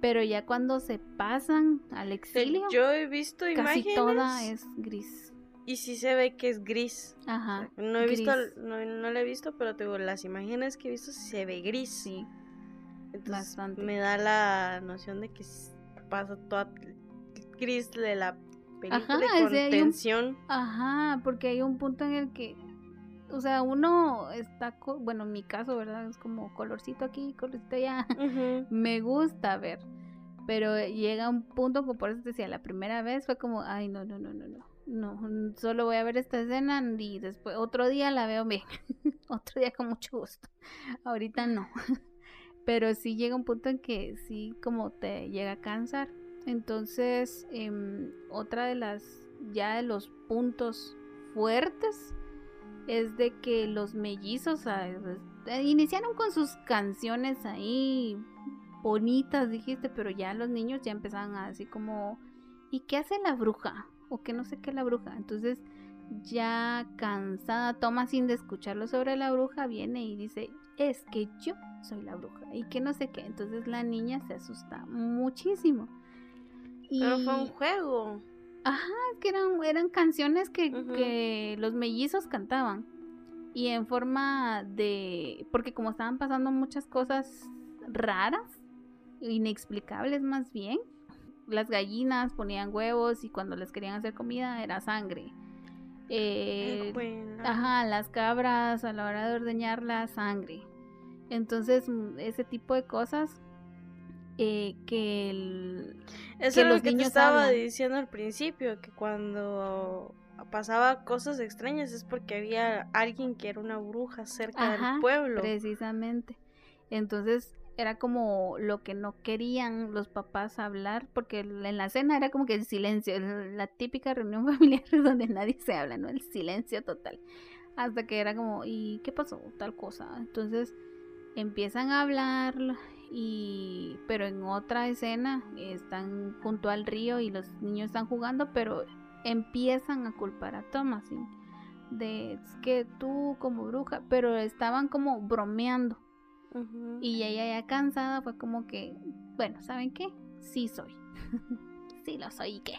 Pero ya cuando se pasan al exilio, yo he visto casi toda es gris. Y sí se ve que es gris. Ajá. no he visto, no, no lo he visto, pero tengo las imágenes que he visto se ve gris. Sí. Bastante. me da la noción de que pasa toda gris de la película Ajá, con tensión. Ajá, porque hay un punto en el que o sea, uno está, bueno, en mi caso, ¿verdad? Es como colorcito aquí, colorcito allá. (laughs) Me gusta ver. Pero llega un punto, como por eso te decía, la primera vez fue como, ay, no, no, no, no, no. No, solo voy a ver esta escena y después otro día la veo bien. (laughs) otro día con mucho gusto. Ahorita no. (laughs) Pero sí llega un punto en que sí como te llega a cansar. Entonces, em, otra de las, ya de los puntos fuertes es de que los mellizos eh, iniciaron con sus canciones ahí bonitas, dijiste, pero ya los niños ya empezaban a decir como, ¿y qué hace la bruja? O que no sé qué la bruja. Entonces, ya cansada, toma sin de escucharlo sobre la bruja, viene y dice, es que yo soy la bruja y que no sé qué. Entonces la niña se asusta muchísimo. Y... Pero fue un juego. Ajá, que eran, eran canciones que, los mellizos cantaban. Y en forma de... Porque como estaban pasando muchas cosas raras, inexplicables más bien, las gallinas ponían huevos y cuando les querían hacer comida era sangre. Eh, ajá, las cabras a la hora de ordeñar la sangre. Entonces, ese tipo de cosas eh, que el eso es lo que te estaba diciendo al principio que cuando pasaba cosas extrañas es porque había alguien que era una bruja cerca del pueblo. precisamente. Entonces era como lo que no querían los papás hablar porque en la cena era como que el silencio la típica reunión (laughs) familiar donde nadie se habla no el silencio total. Hasta que era como y qué pasó tal cosa entonces empiezan a hablar y pero en otra escena están junto al río y los niños están jugando pero empiezan a culpar a Thomasin de que tú como bruja pero estaban como bromeando. Y ella ya cansada fue como que bueno saben qué sí soy. (laughs) Sí lo soy y qué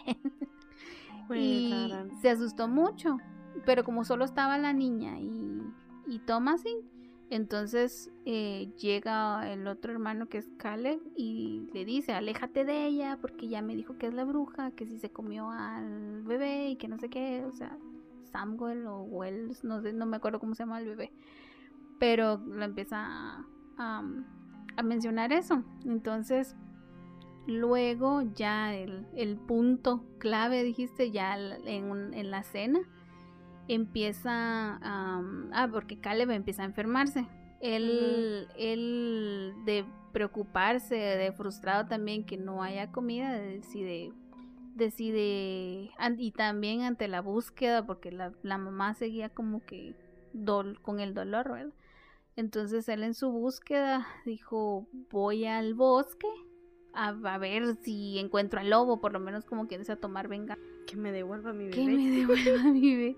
(laughs) y se asustó mucho pero como solo estaba la niña y y Thomasin entonces eh, llega el otro hermano que es Caleb y le dice, aléjate de ella porque ya me dijo que es la bruja, que si se comió al bebé y que no sé qué, o sea, Samuel o Wells, no sé, no me acuerdo cómo se llama el bebé, pero lo empieza a, mencionar eso. Entonces, luego ya el, el punto clave, dijiste, ya en, en la cena, empieza a... ah, porque Caleb empieza a enfermarse. Él, él de preocuparse, de frustrado también que no haya comida, decide decide y también ante la búsqueda porque la, la mamá seguía como que dol, con el dolor, ¿verdad? Entonces él en su búsqueda dijo voy al bosque a, ver si encuentro al lobo, por lo menos como quieres a tomar venga. Que me devuelva mi bebé. Que me (laughs) devuelva mi bebé.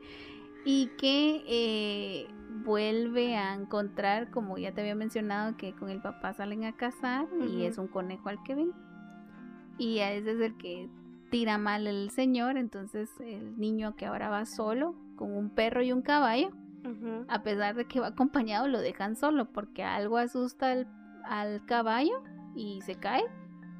Y que eh, vuelve a encontrar, como ya te había mencionado, que con el papá salen a cazar y es un conejo al que ven. Y a ese es el que tira mal el señor, entonces el niño que ahora va solo, con un perro y un caballo, a pesar de que va acompañado, lo dejan solo porque algo asusta al, caballo y se cae.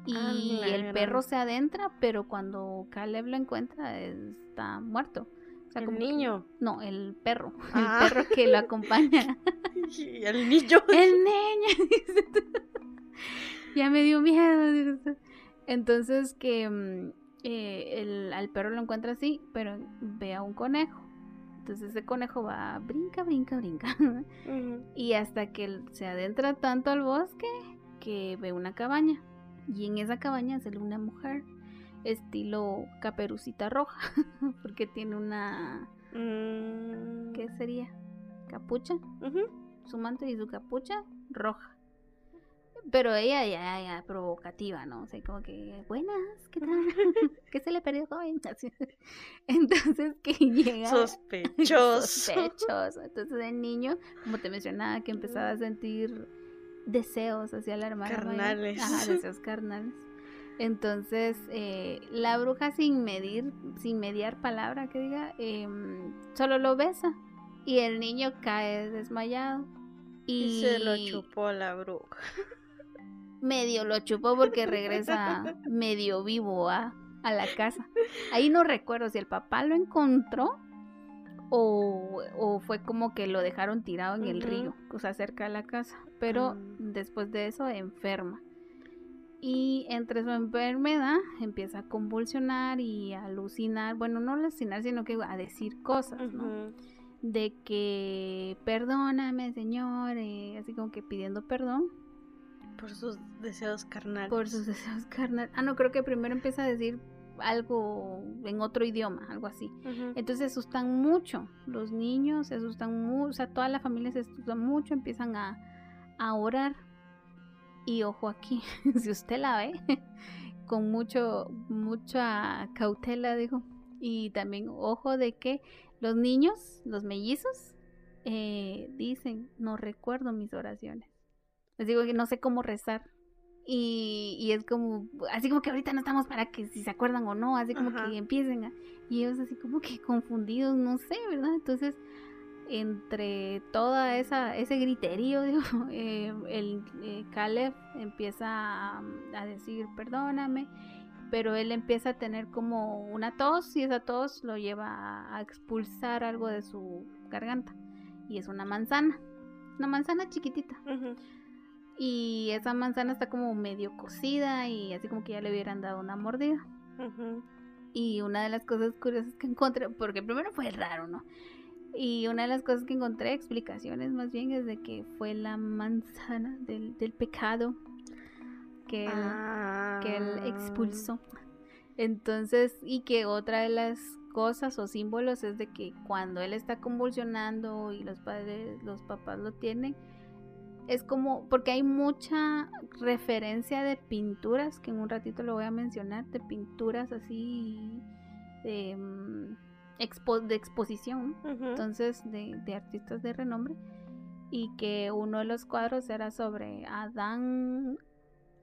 Y el perro se adentra, pero cuando Caleb lo encuentra está muerto. ¿El niño? no, el perro. (laughs) El ah. perro que lo acompaña. (laughs) ¿Y el niño? (laughs) El niño. ya me dio miedo. Entonces que mm, eh, el, al perro lo encuentra así, pero ve a un conejo. Entonces ese conejo va, brinca, brinca, brinca. Y hasta que se adentra tanto al bosque que ve una cabaña. Y en esa cabaña sale una mujer estilo caperucita roja, (laughs) porque tiene una... Mm. ¿Qué sería? ¿Capucha? Su manto y su capucha roja. Pero ella ya, ya, provocativa, ¿no? O sea, como que, buenas, ¿qué tal? (laughs) (laughs) ¿Qué se le perdió joven? Entonces que llega... Sospechoso. Sospechoso. Entonces el niño, como te mencionaba, que empezaba a sentir deseos hacia la hermana. Carnales. Ajá, deseos carnales. Entonces, eh, la bruja sin medir, sin mediar palabra que diga, em, solo lo besa. Y el niño cae desmayado. Y, y se lo chupó la bruja (laughs) medio lo chupó porque regresa (laughs) medio vivo a, a, la casa. Ahí no recuerdo si el papá lo encontró o, o fue como que lo dejaron tirado en el río, o sea, cerca de la casa. Pero mm. después de eso enferma. Y entre su enfermedad empieza a convulsionar y a alucinar, bueno, no alucinar, sino que a decir cosas, ¿no? De que perdóname, señor, eh, así como que pidiendo perdón por sus deseos carnales. Por sus deseos carnales. Ah, no, creo que primero empieza a decir algo en otro idioma, algo así. Entonces se asustan mucho. Los niños se asustan mucho, o sea, toda la familia se asusta mucho, empiezan a, a orar. Y ojo aquí, (laughs) si usted la ve, (laughs) con mucho, mucha cautela, digo. Y también ojo de que los niños, los mellizos, eh, dicen, no recuerdo mis oraciones. Les digo que no sé cómo rezar. Y, y, es como, así como que ahorita no estamos para que si se acuerdan o no, así como que empiecen a, y ellos así como que (laughs) confundidos, no sé, ¿verdad? Entonces, entre toda esa, ese griterío, (laughs) digo, eh, el eh, Caleb empieza a, a, decir, perdóname, pero él empieza a tener como una tos y esa tos lo lleva a, expulsar algo de su garganta y es una manzana, una manzana chiquitita. Y esa manzana está como medio cocida y así como que ya le hubieran dado una mordida. Y una de las cosas curiosas que encontré, porque primero fue raro, ¿no? Y una de las cosas que encontré, explicaciones más bien, es de que fue la manzana del, pecado que que él ah. expulsó. Entonces, y que otra de las cosas o símbolos es de que cuando él está convulsionando y los padres, los papás lo tienen, es como, porque hay mucha referencia de pinturas, que en un ratito lo voy a mencionar, de pinturas así de, mm, de exposición, entonces de, de, artistas de renombre, y que uno de los cuadros era sobre Adán,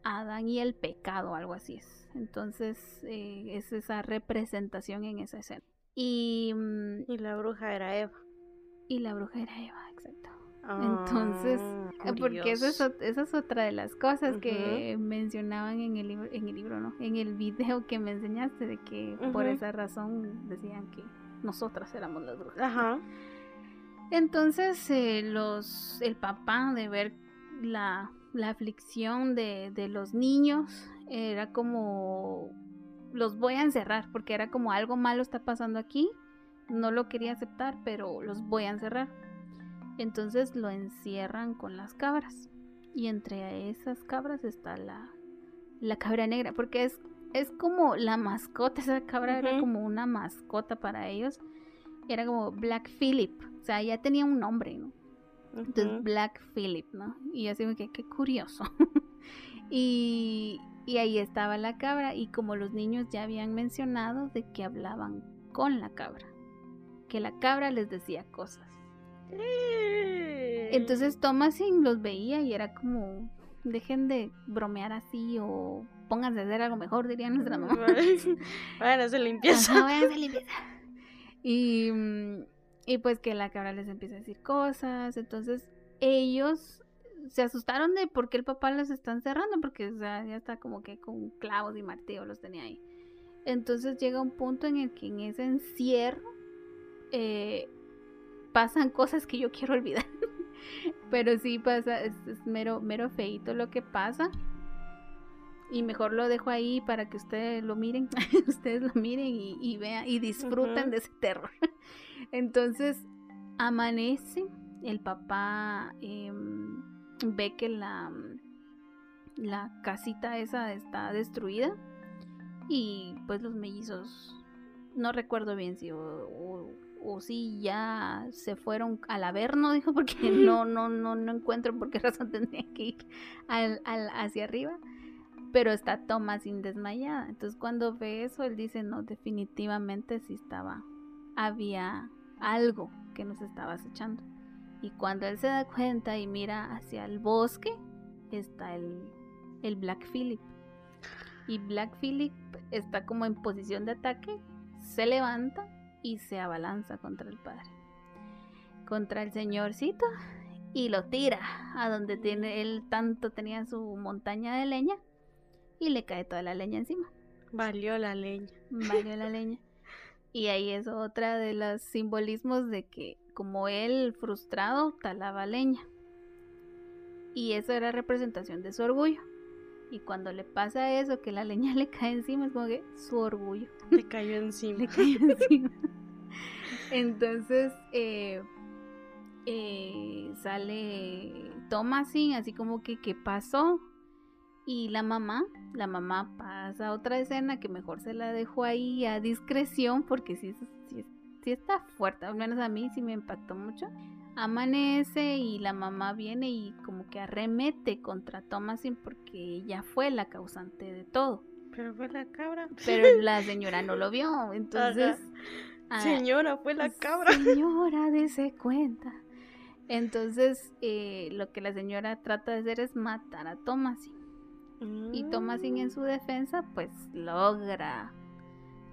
Adán y el pecado, algo así es. Entonces eh, es esa representación en esa escena. Y, mm, y la bruja era Eva. Y la bruja era Eva, exacto. Entonces, ah, porque esa es, esa es, otra de las cosas que mencionaban en el libro, en el libro, ¿no? En el video que me enseñaste de que por esa razón decían que nosotras éramos las brujas. Ajá. Entonces, eh, los, el papá de ver la, la aflicción de, de los niños era como los voy a encerrar porque era como algo malo está pasando aquí no lo quería aceptar, pero los voy a encerrar. Entonces lo encierran con las cabras. Y entre esas cabras está la, la cabra negra, porque es, es como la mascota, (laughs) esa cabra era como una mascota para ellos. Era como Black Philip, o sea, ya tenía un nombre, ¿no? Entonces, Black Philip, ¿no? Y así me quedé, qué curioso. (laughs) y, y ahí estaba la cabra, y como los niños ya habían mencionado de que hablaban con la cabra, que la cabra les decía cosas. Entonces Thomasin los veía y era como, dejen de bromear así o pónganse a hacer algo mejor, diría nuestra mamá. Vayan a hacer limpieza. vayan a hacer limpieza. Y, y pues que la cabra les empieza a decir cosas. Entonces ellos se asustaron de por qué el papá los está encerrando, porque ya está como que con clavos y martillo los tenía ahí. Entonces llega un punto en el que en ese encierro eh, pasan cosas que yo quiero olvidar. (laughs) Pero sí pasa, es, mero, mero feito lo que pasa. Y mejor lo dejo ahí para que ustedes lo miren, (laughs) ustedes lo miren y, vean y disfruten de ese terror. (laughs) Entonces, amanece, el papá em, ve que la, la casita esa está destruida y pues los mellizos, no recuerdo bien si o o si ya se fueron al averno, dijo, porque (laughs) no, no, no, no encuentro por qué razón tendría que ir al, hacia arriba. Pero está sin desmayada. Entonces cuando ve eso, él dice, no, definitivamente sí estaba, había algo que nos estaba acechando. Y cuando él se da cuenta y mira hacia el bosque, está el, el Black Philip. Y Black Philip está como en posición de ataque, se levanta y se abalanza contra el padre, contra el señorcito y lo tira a donde tiene él tanto tenía su montaña de leña y le cae toda la leña encima. Valió la leña. Valió la (laughs) leña. Y ahí es otra de los simbolismos de que como él frustrado talaba leña. Y eso era representación de su orgullo. Y cuando le pasa eso, que la leña (laughs) le cae encima, es como que su orgullo. Le cayó encima. (laughs) le cayó encima. Entonces, eh, eh, sale Thomasin, así como que, ¿qué pasó? Y la mamá, la mamá pasa a otra escena que mejor se la dejo ahí a discreción, porque si sí está fuerte, al menos a mí sí me impactó mucho amanece y la mamá viene y como que arremete contra Thomasin porque ella fue la causante de todo. Pero fue la cabra. Pero (laughs) la señora no lo vio, entonces... Ah, señora, fue la cabra. (laughs) Señora, dése cuenta. Entonces, eh, lo que la señora trata de hacer es matar a Thomasin. Y Thomasin en su defensa, pues logra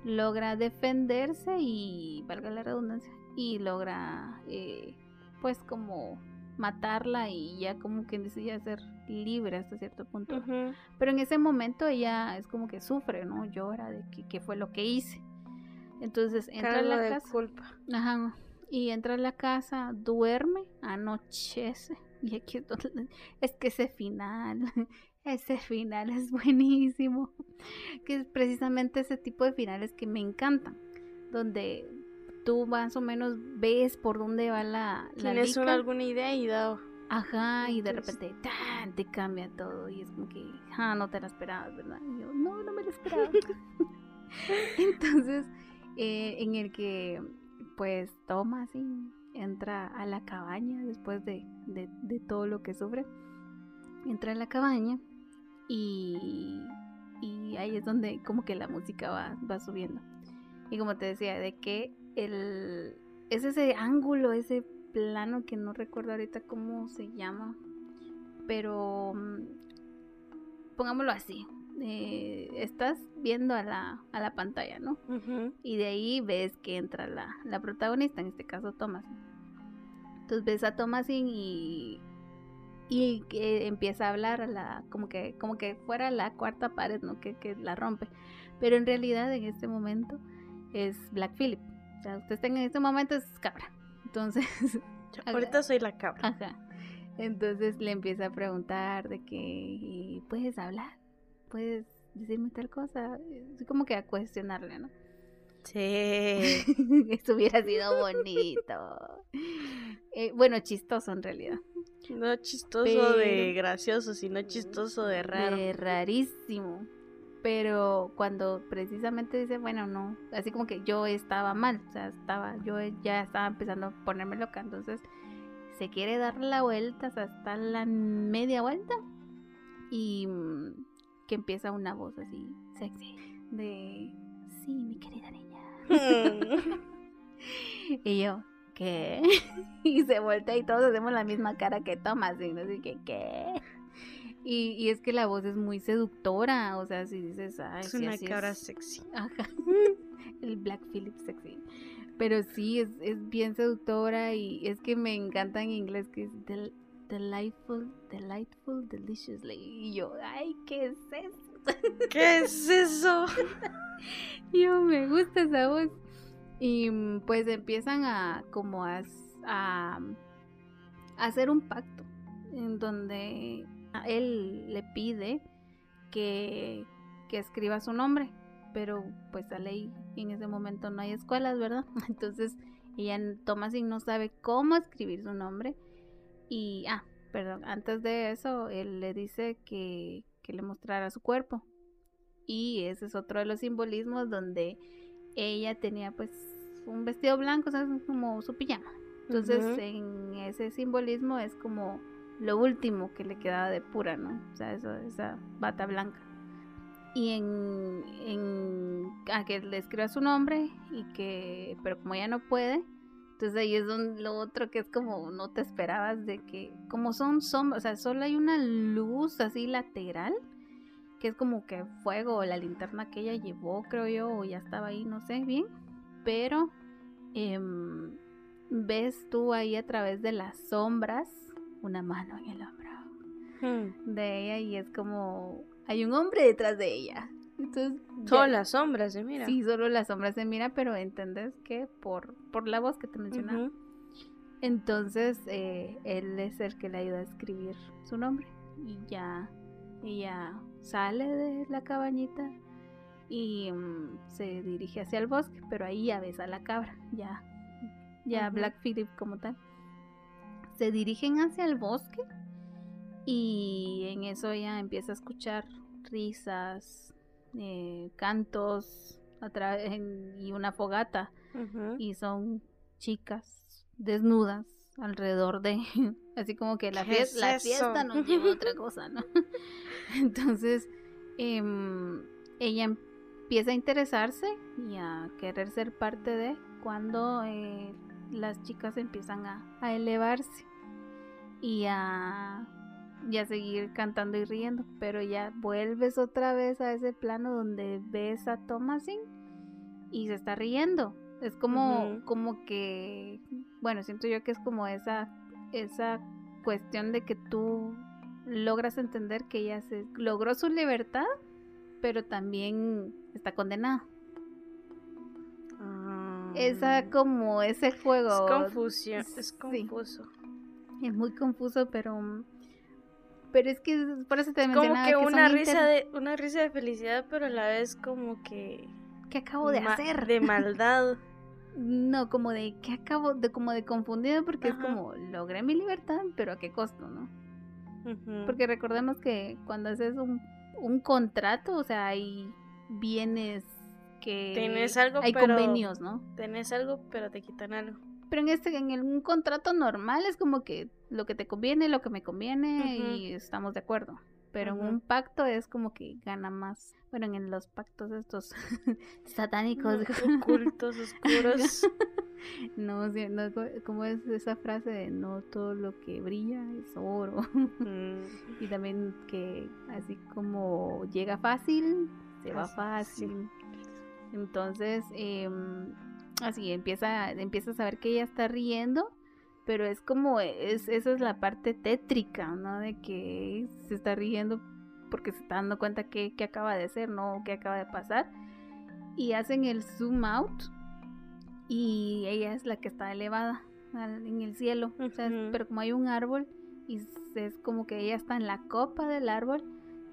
logra defenderse y valga la redundancia y logra eh, pues como matarla y ya como que decía ser libre hasta cierto punto. Pero en ese momento ella es como que sufre, ¿no? Llora de que, fue lo que hice. Entonces entra a la casa. Culpa. Ajá. Y entra a la casa, duerme, anochece. (laughs) Y aquí es, es que ese final, ese final es (laughs) buenísimo. Que es precisamente ese tipo de finales que me encantan. Donde tú más o menos ves por dónde va la, la Tienes alguna idea y da... Ajá, y de repente te cambia todo y es como que, ah, no te la esperabas, ¿verdad? Y yo, no, no me la esperaba. (laughs) (laughs) Entonces, eh, en el que, pues, toma así, entra a la cabaña después de, de, de todo lo que sufre, entra a la cabaña y, y ahí es donde como que la música va, va subiendo. Y como te decía, de que el, es ese ángulo, ese plano que no recuerdo ahorita cómo se llama, pero mm, pongámoslo así. Eh, estás viendo a la, a la pantalla, ¿no? Y de ahí ves que entra la, la protagonista, en este caso Thomasin. Entonces ves a Thomasin y, y que empieza a hablar a la, como que, como que fuera la cuarta pared, ¿no? Que, que la rompe. Pero en realidad en este momento es Black Phillip sea, usted está en este momento es cabra. Entonces. (laughs) ahorita soy la cabra. Ajá. Entonces le empieza a preguntar de que puedes hablar, puedes decirme tal cosa, como que a cuestionarle, ¿no? Sí. (laughs) Eso hubiera sido bonito. Eh, bueno, chistoso en realidad. No chistoso de gracioso, sino chistoso de raro. De rarísimo. Pero cuando precisamente dice, bueno, no, así como que yo estaba mal, o sea, estaba, yo ya estaba empezando a ponerme loca, entonces se quiere dar la vuelta hasta la media vuelta y mm, que empieza una voz así sexy de, sí, mi querida niña. (laughs) y yo, ¿qué? (laughs) y se vuelta y todos hacemos la misma cara que Thomas, y no sé qué, ¿qué? Y, y, es que la voz es muy seductora, o sea, si dices, ay, es una cara sexy. (laughs) Ajá. El Black Phillip sexy. Pero sí, es, es, bien seductora y es que me encanta en inglés que es delightful, delightful, deliciously. Y yo, ay, ¿qué es eso? (laughs) ¿Qué es eso? (laughs) yo me gusta esa voz. Y mm, pues empiezan a como a, a, hacer un pacto en donde él le pide que, que escriba su nombre, pero pues a ley en ese momento no hay escuelas, ¿verdad? (laughs) Entonces ella Thomasin no sabe cómo escribir su nombre y ah, perdón, antes de eso él le dice que, que le mostrara su cuerpo y ese es otro de los simbolismos donde ella tenía pues un vestido blanco, o sea, como su pijama. Entonces, en ese simbolismo es como lo último que le quedaba de pura, ¿no? O sea, eso, esa bata blanca. Y en, en a que le escriba su nombre y que, pero como ya no puede, entonces ahí es donde lo otro que es como no te esperabas de que, como son sombras, o sea, solo hay una luz así lateral que es como que fuego o la linterna que ella llevó, creo yo, o ya estaba ahí, no sé bien. Pero em, ves tú ahí a través de las sombras una mano en el hombro hmm. de ella y es como hay un hombre detrás de ella. Entonces, solo las sombras se mira. Sí, solo las sombras se mira, pero entendés que por, por la voz que te mencionaba. Entonces, eh, él es el que le ayuda a escribir su nombre. Y ya ella sale de la cabañita y mm, se dirige hacia el bosque, pero ahí ya ves a la cabra, ya, ya Black Phillip como tal. Se dirigen hacia el bosque y en eso ella empieza a escuchar risas, eh, cantos y una fogata y son chicas desnudas alrededor de (laughs) así como que la, fiesta, la fiesta nos lleva otra (laughs) cosa, ¿no? (laughs) Entonces, em, ella empieza a interesarse y a querer ser parte de cuando eh, las chicas empiezan a, elevarse y a, seguir cantando y riendo, pero ya vuelves otra vez a ese plano donde ves a Thomasin y se está riendo. Es como, como que, bueno, siento yo que es como esa, esa cuestión de que tú logras entender que ella se logró su libertad, pero también está condenada. Ah. Esa como ese juego. Es confusión, es confuso. Es muy confuso, pero pero es que por eso te como que, una risa de una risa de felicidad, pero a la vez como que ¿qué acabo de hacer? De (laughs) maldad. no, como de ¿qué acabo de como de confundido porque es como logré mi libertad, pero a qué costo, ¿no? Porque recordemos que cuando haces un, un contrato, o sea, hay bienes que... Tienes algo, hay convenios, ¿no? Tenés algo, pero te quitan algo. Pero en este, en un contrato normal es como que lo que te conviene, lo que me conviene y estamos de acuerdo. Pero en un pacto es como que gana más. Bueno, en los pactos estos (laughs) satánicos. (laughs) Ocultos, oscuros. (laughs) no, no, como es esa frase de no todo lo que brilla es oro. Mm. y también que así como llega fácil, se va fácil. Entonces, em, así empieza, empieza a saber que ella está riendo pero es como, es, esa es la parte tétrica, ¿no? De que se está riendo porque se está dando cuenta que, acaba de ser, ¿no? Que acaba de pasar. Y hacen el zoom out y ella es la que está elevada en el cielo. pero como hay un árbol y es como que ella está en la copa del árbol,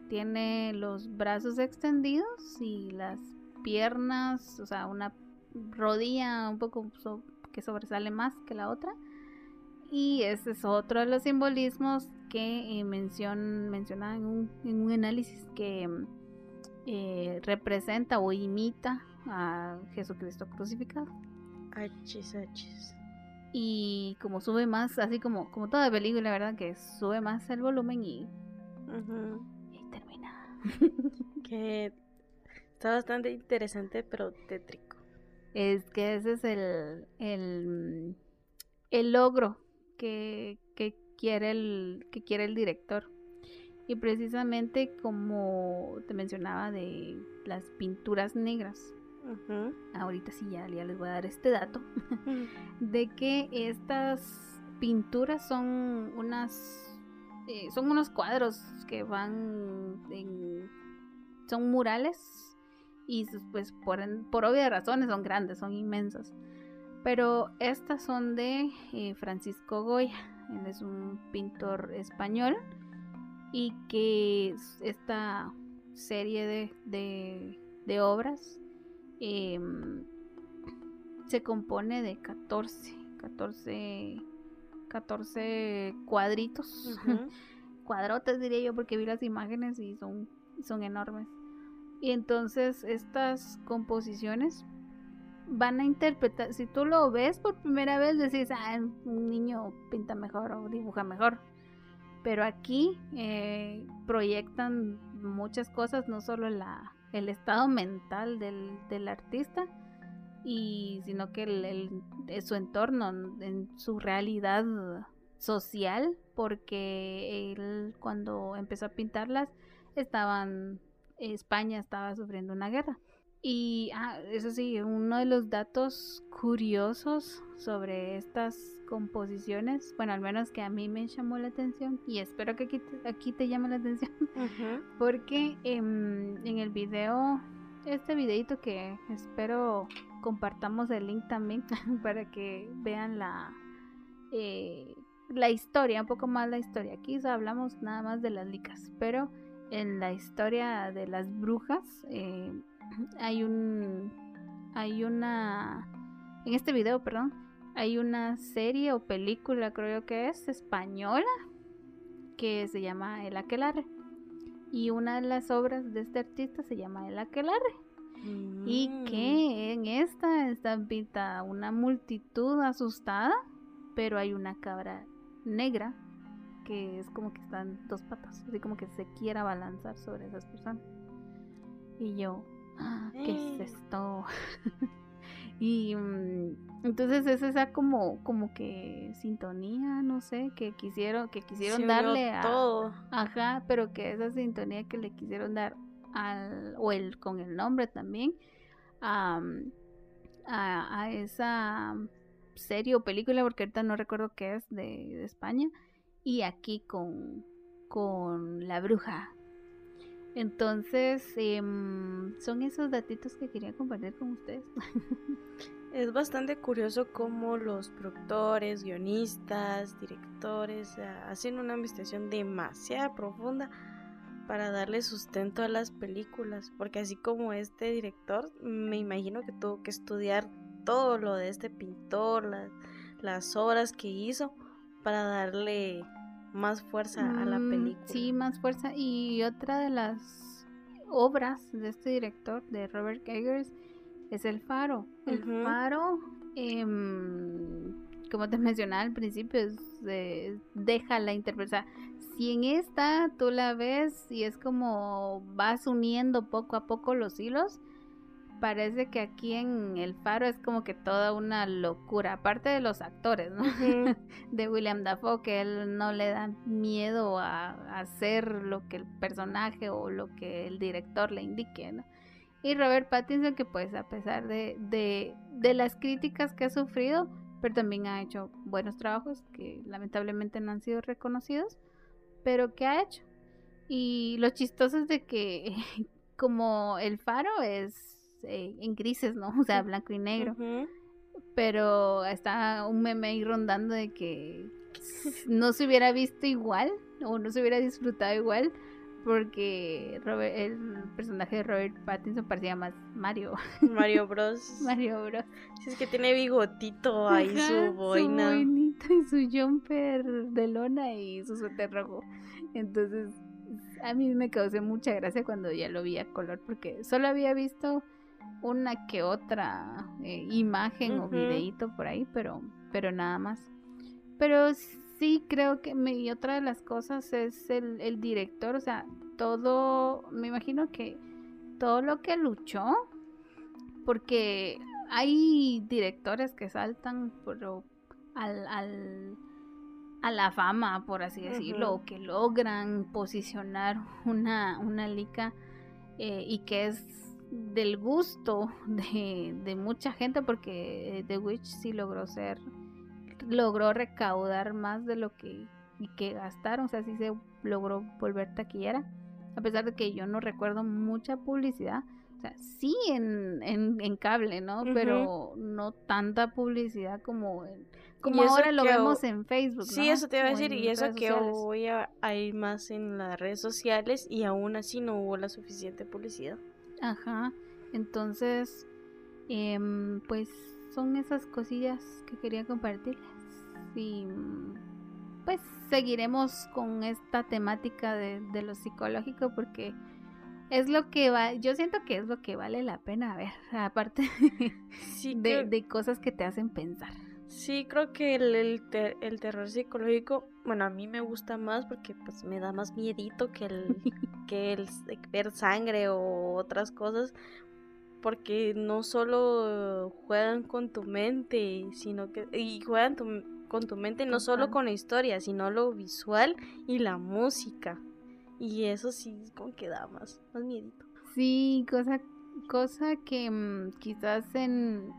tiene los brazos extendidos y las piernas, o sea, una rodilla un poco que sobresale más que la otra. Y ese es otro de los simbolismos que eh, menciona en un, en un, análisis que eh, representa o imita a Jesucristo crucificado. Hachis, hachis. Y como sube más, así como, como toda película, verdad que sube más el volumen y, y termina. (laughs) que está bastante interesante, pero tétrico. Es que ese es el, el, el logro que, quiere el, que quiere el director. Y precisamente como te mencionaba de las pinturas negras, ahorita sí ya, les voy a dar este dato, (laughs) de que estas pinturas son unas, eh, son unos cuadros que van en, son murales y pues por, por obvias razones son grandes, son inmensas. Pero estas son de eh, Francisco Goya. Él es un pintor español y que esta serie de, obras em, se compone de 14, 14, 14 cuadritos, (laughs) cuadrotes diría yo porque vi las imágenes y son, son enormes. Y entonces estas composiciones van a interpretar, si tú lo ves por primera vez, decís, ah, un niño pinta mejor o dibuja mejor. Pero aquí eh, proyectan muchas cosas, no solo la, el estado mental del, del artista, y sino que el, su entorno, en su realidad social, porque él cuando empezó a pintarlas estaban España estaba sufriendo una guerra. Y ah, eso sí, uno de los datos curiosos sobre estas composiciones, bueno, al menos que a mí me llamó la atención y espero que aquí te, aquí te llame la atención, (laughs) porque em, en el video, este videito que espero compartamos el link también (laughs) para que vean la, eh, la historia, un poco más la historia. Aquí hablamos nada más de las licas, pero en la historia de las brujas, eh, (clears throat) hay un hay una en este video, perdón, hay una serie o película, creo que es española que se llama El Aquelarre. Y una de las obras de este artista se llama El Aquelarre. Y mm. que en esta está pintada una multitud asustada, pero hay una cabra negra que es como que están dos patas, así como que se quiera balanzar sobre esas personas. Y yo, ¿qué es esto? (laughs) y mm, entonces es esa como, como que sintonía, no sé, que quisieron, que quisieron darle a todo. Ajá, pero que esa sintonía que le quisieron dar al, o el con el nombre también, a, a, esa serie o película, porque ahorita no recuerdo qué es de, de España, y aquí con, con la bruja, entonces, em, son esos datitos que quería compartir con ustedes. (laughs) es bastante curioso cómo los productores, guionistas, directores hacen una investigación demasiado profunda para darle sustento a las películas, porque así como este director, me imagino que tuvo que estudiar todo lo de este pintor, las, las obras que hizo para darle más fuerza a la mm, película. Sí, más fuerza. Y otra de las obras de este director, de Robert Eggers, es El Faro. El Faro, em, como te (laughs) mencionaba al principio, es, deja la interpretación. Si en esta tú la ves y es como vas uniendo poco a poco los hilos, parece que aquí en El Faro es como que toda una locura, aparte de los actores, ¿no? (laughs) de William Dafoe, que él no le da miedo a, hacer lo que el personaje o lo que el director le indique, ¿no? Y Robert Pattinson, que pues a pesar de, de, de las críticas que ha sufrido, pero también ha hecho buenos trabajos que lamentablemente no han sido reconocidos, pero que ha hecho. Y lo chistoso es de que (laughs) como el faro es eh, en grises, ¿no? (laughs) O sea, blanco y negro. Pero está un meme ahí rondando de que (laughs) no se hubiera visto igual o no se hubiera disfrutado igual porque Robert, el personaje de Robert Pattinson parecía más Mario. (laughs) Mario Bros. Mario Bros. Si es que tiene bigotito ahí, su boina. Su boinita y su jumper de lona y su suéter rojo. Entonces, a mí me causó mucha gracia cuando ya lo vi a color, porque solo había visto una que otra eh, imagen o videíto por ahí, pero, pero nada más. Pero sí creo que me, y otra de las cosas es el, el director, o sea, todo, me imagino que todo lo que luchó, porque hay directores que saltan pero al, al, a la fama, por así decirlo, o que logran posicionar una, una lica eh, y que es del gusto de, de, mucha gente, porque The Witch sí logró ser logró recaudar más de lo que, que gastaron, o sea, sí se logró volver taquillera, a pesar de que yo no recuerdo mucha publicidad, o sea, sí en, en, cable, ¿no? Pero no tanta publicidad como, como ahora lo vemos en Facebook. Sí, eso te iba a decir, y eso que a, ir más en las redes sociales y aún así no hubo la suficiente publicidad. Ajá, entonces, em, pues son esas cosillas que quería compartirles. Y pues seguiremos con esta temática de, lo psicológico porque es lo que va, yo siento que es lo que vale la pena ver, (laughs) aparte de, cosas que te hacen pensar. Sí, creo que el, el, terror psicológico, bueno, a mí me gusta más porque pues me da más miedito que el, (laughs) que el ver sangre o otras cosas, porque no solo juegan con tu mente, sino que y juegan con tu mente no solo con la historia, sino lo visual y la música. Y eso sí como que da más, más miedito. Sí, cosa cosa que mm, quizás en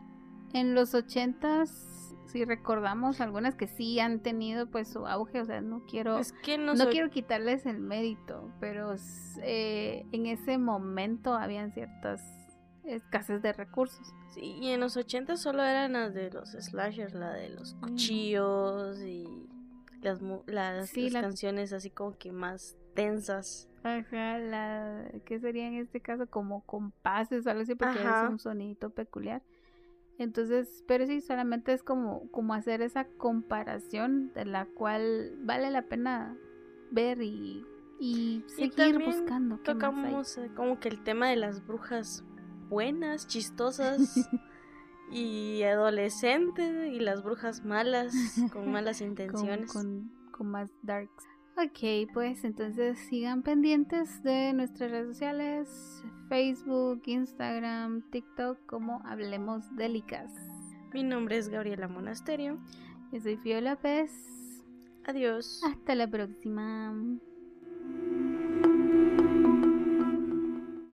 en los ochentas si recordamos algunas que sí han tenido pues su auge, o sea, no quiero no, quiero quitarles el mérito, pero eh, en ese momento habían ciertas escasez de recursos. Sí, y en los 80 solo eran las de los slashers, la de los cuchillos y las, las, canciones así como que más tensas. Ajá, la que sería en este caso como compases o algo así porque es un sonito peculiar. Entonces, pero sí, solamente es como, como hacer esa comparación de la cual vale la pena ver y, y seguir buscando. tocamos eh, como que el tema de las brujas buenas, chistosas (laughs) y adolescentes y las brujas malas con malas (laughs) intenciones. con, más darks. Ok, pues entonces sigan pendientes de nuestras redes sociales, Facebook, Instagram, TikTok, como Hablemos Delicas. Mi nombre es Gabriela Monasterio. Yo soy Fio López. Adiós. Hasta la próxima.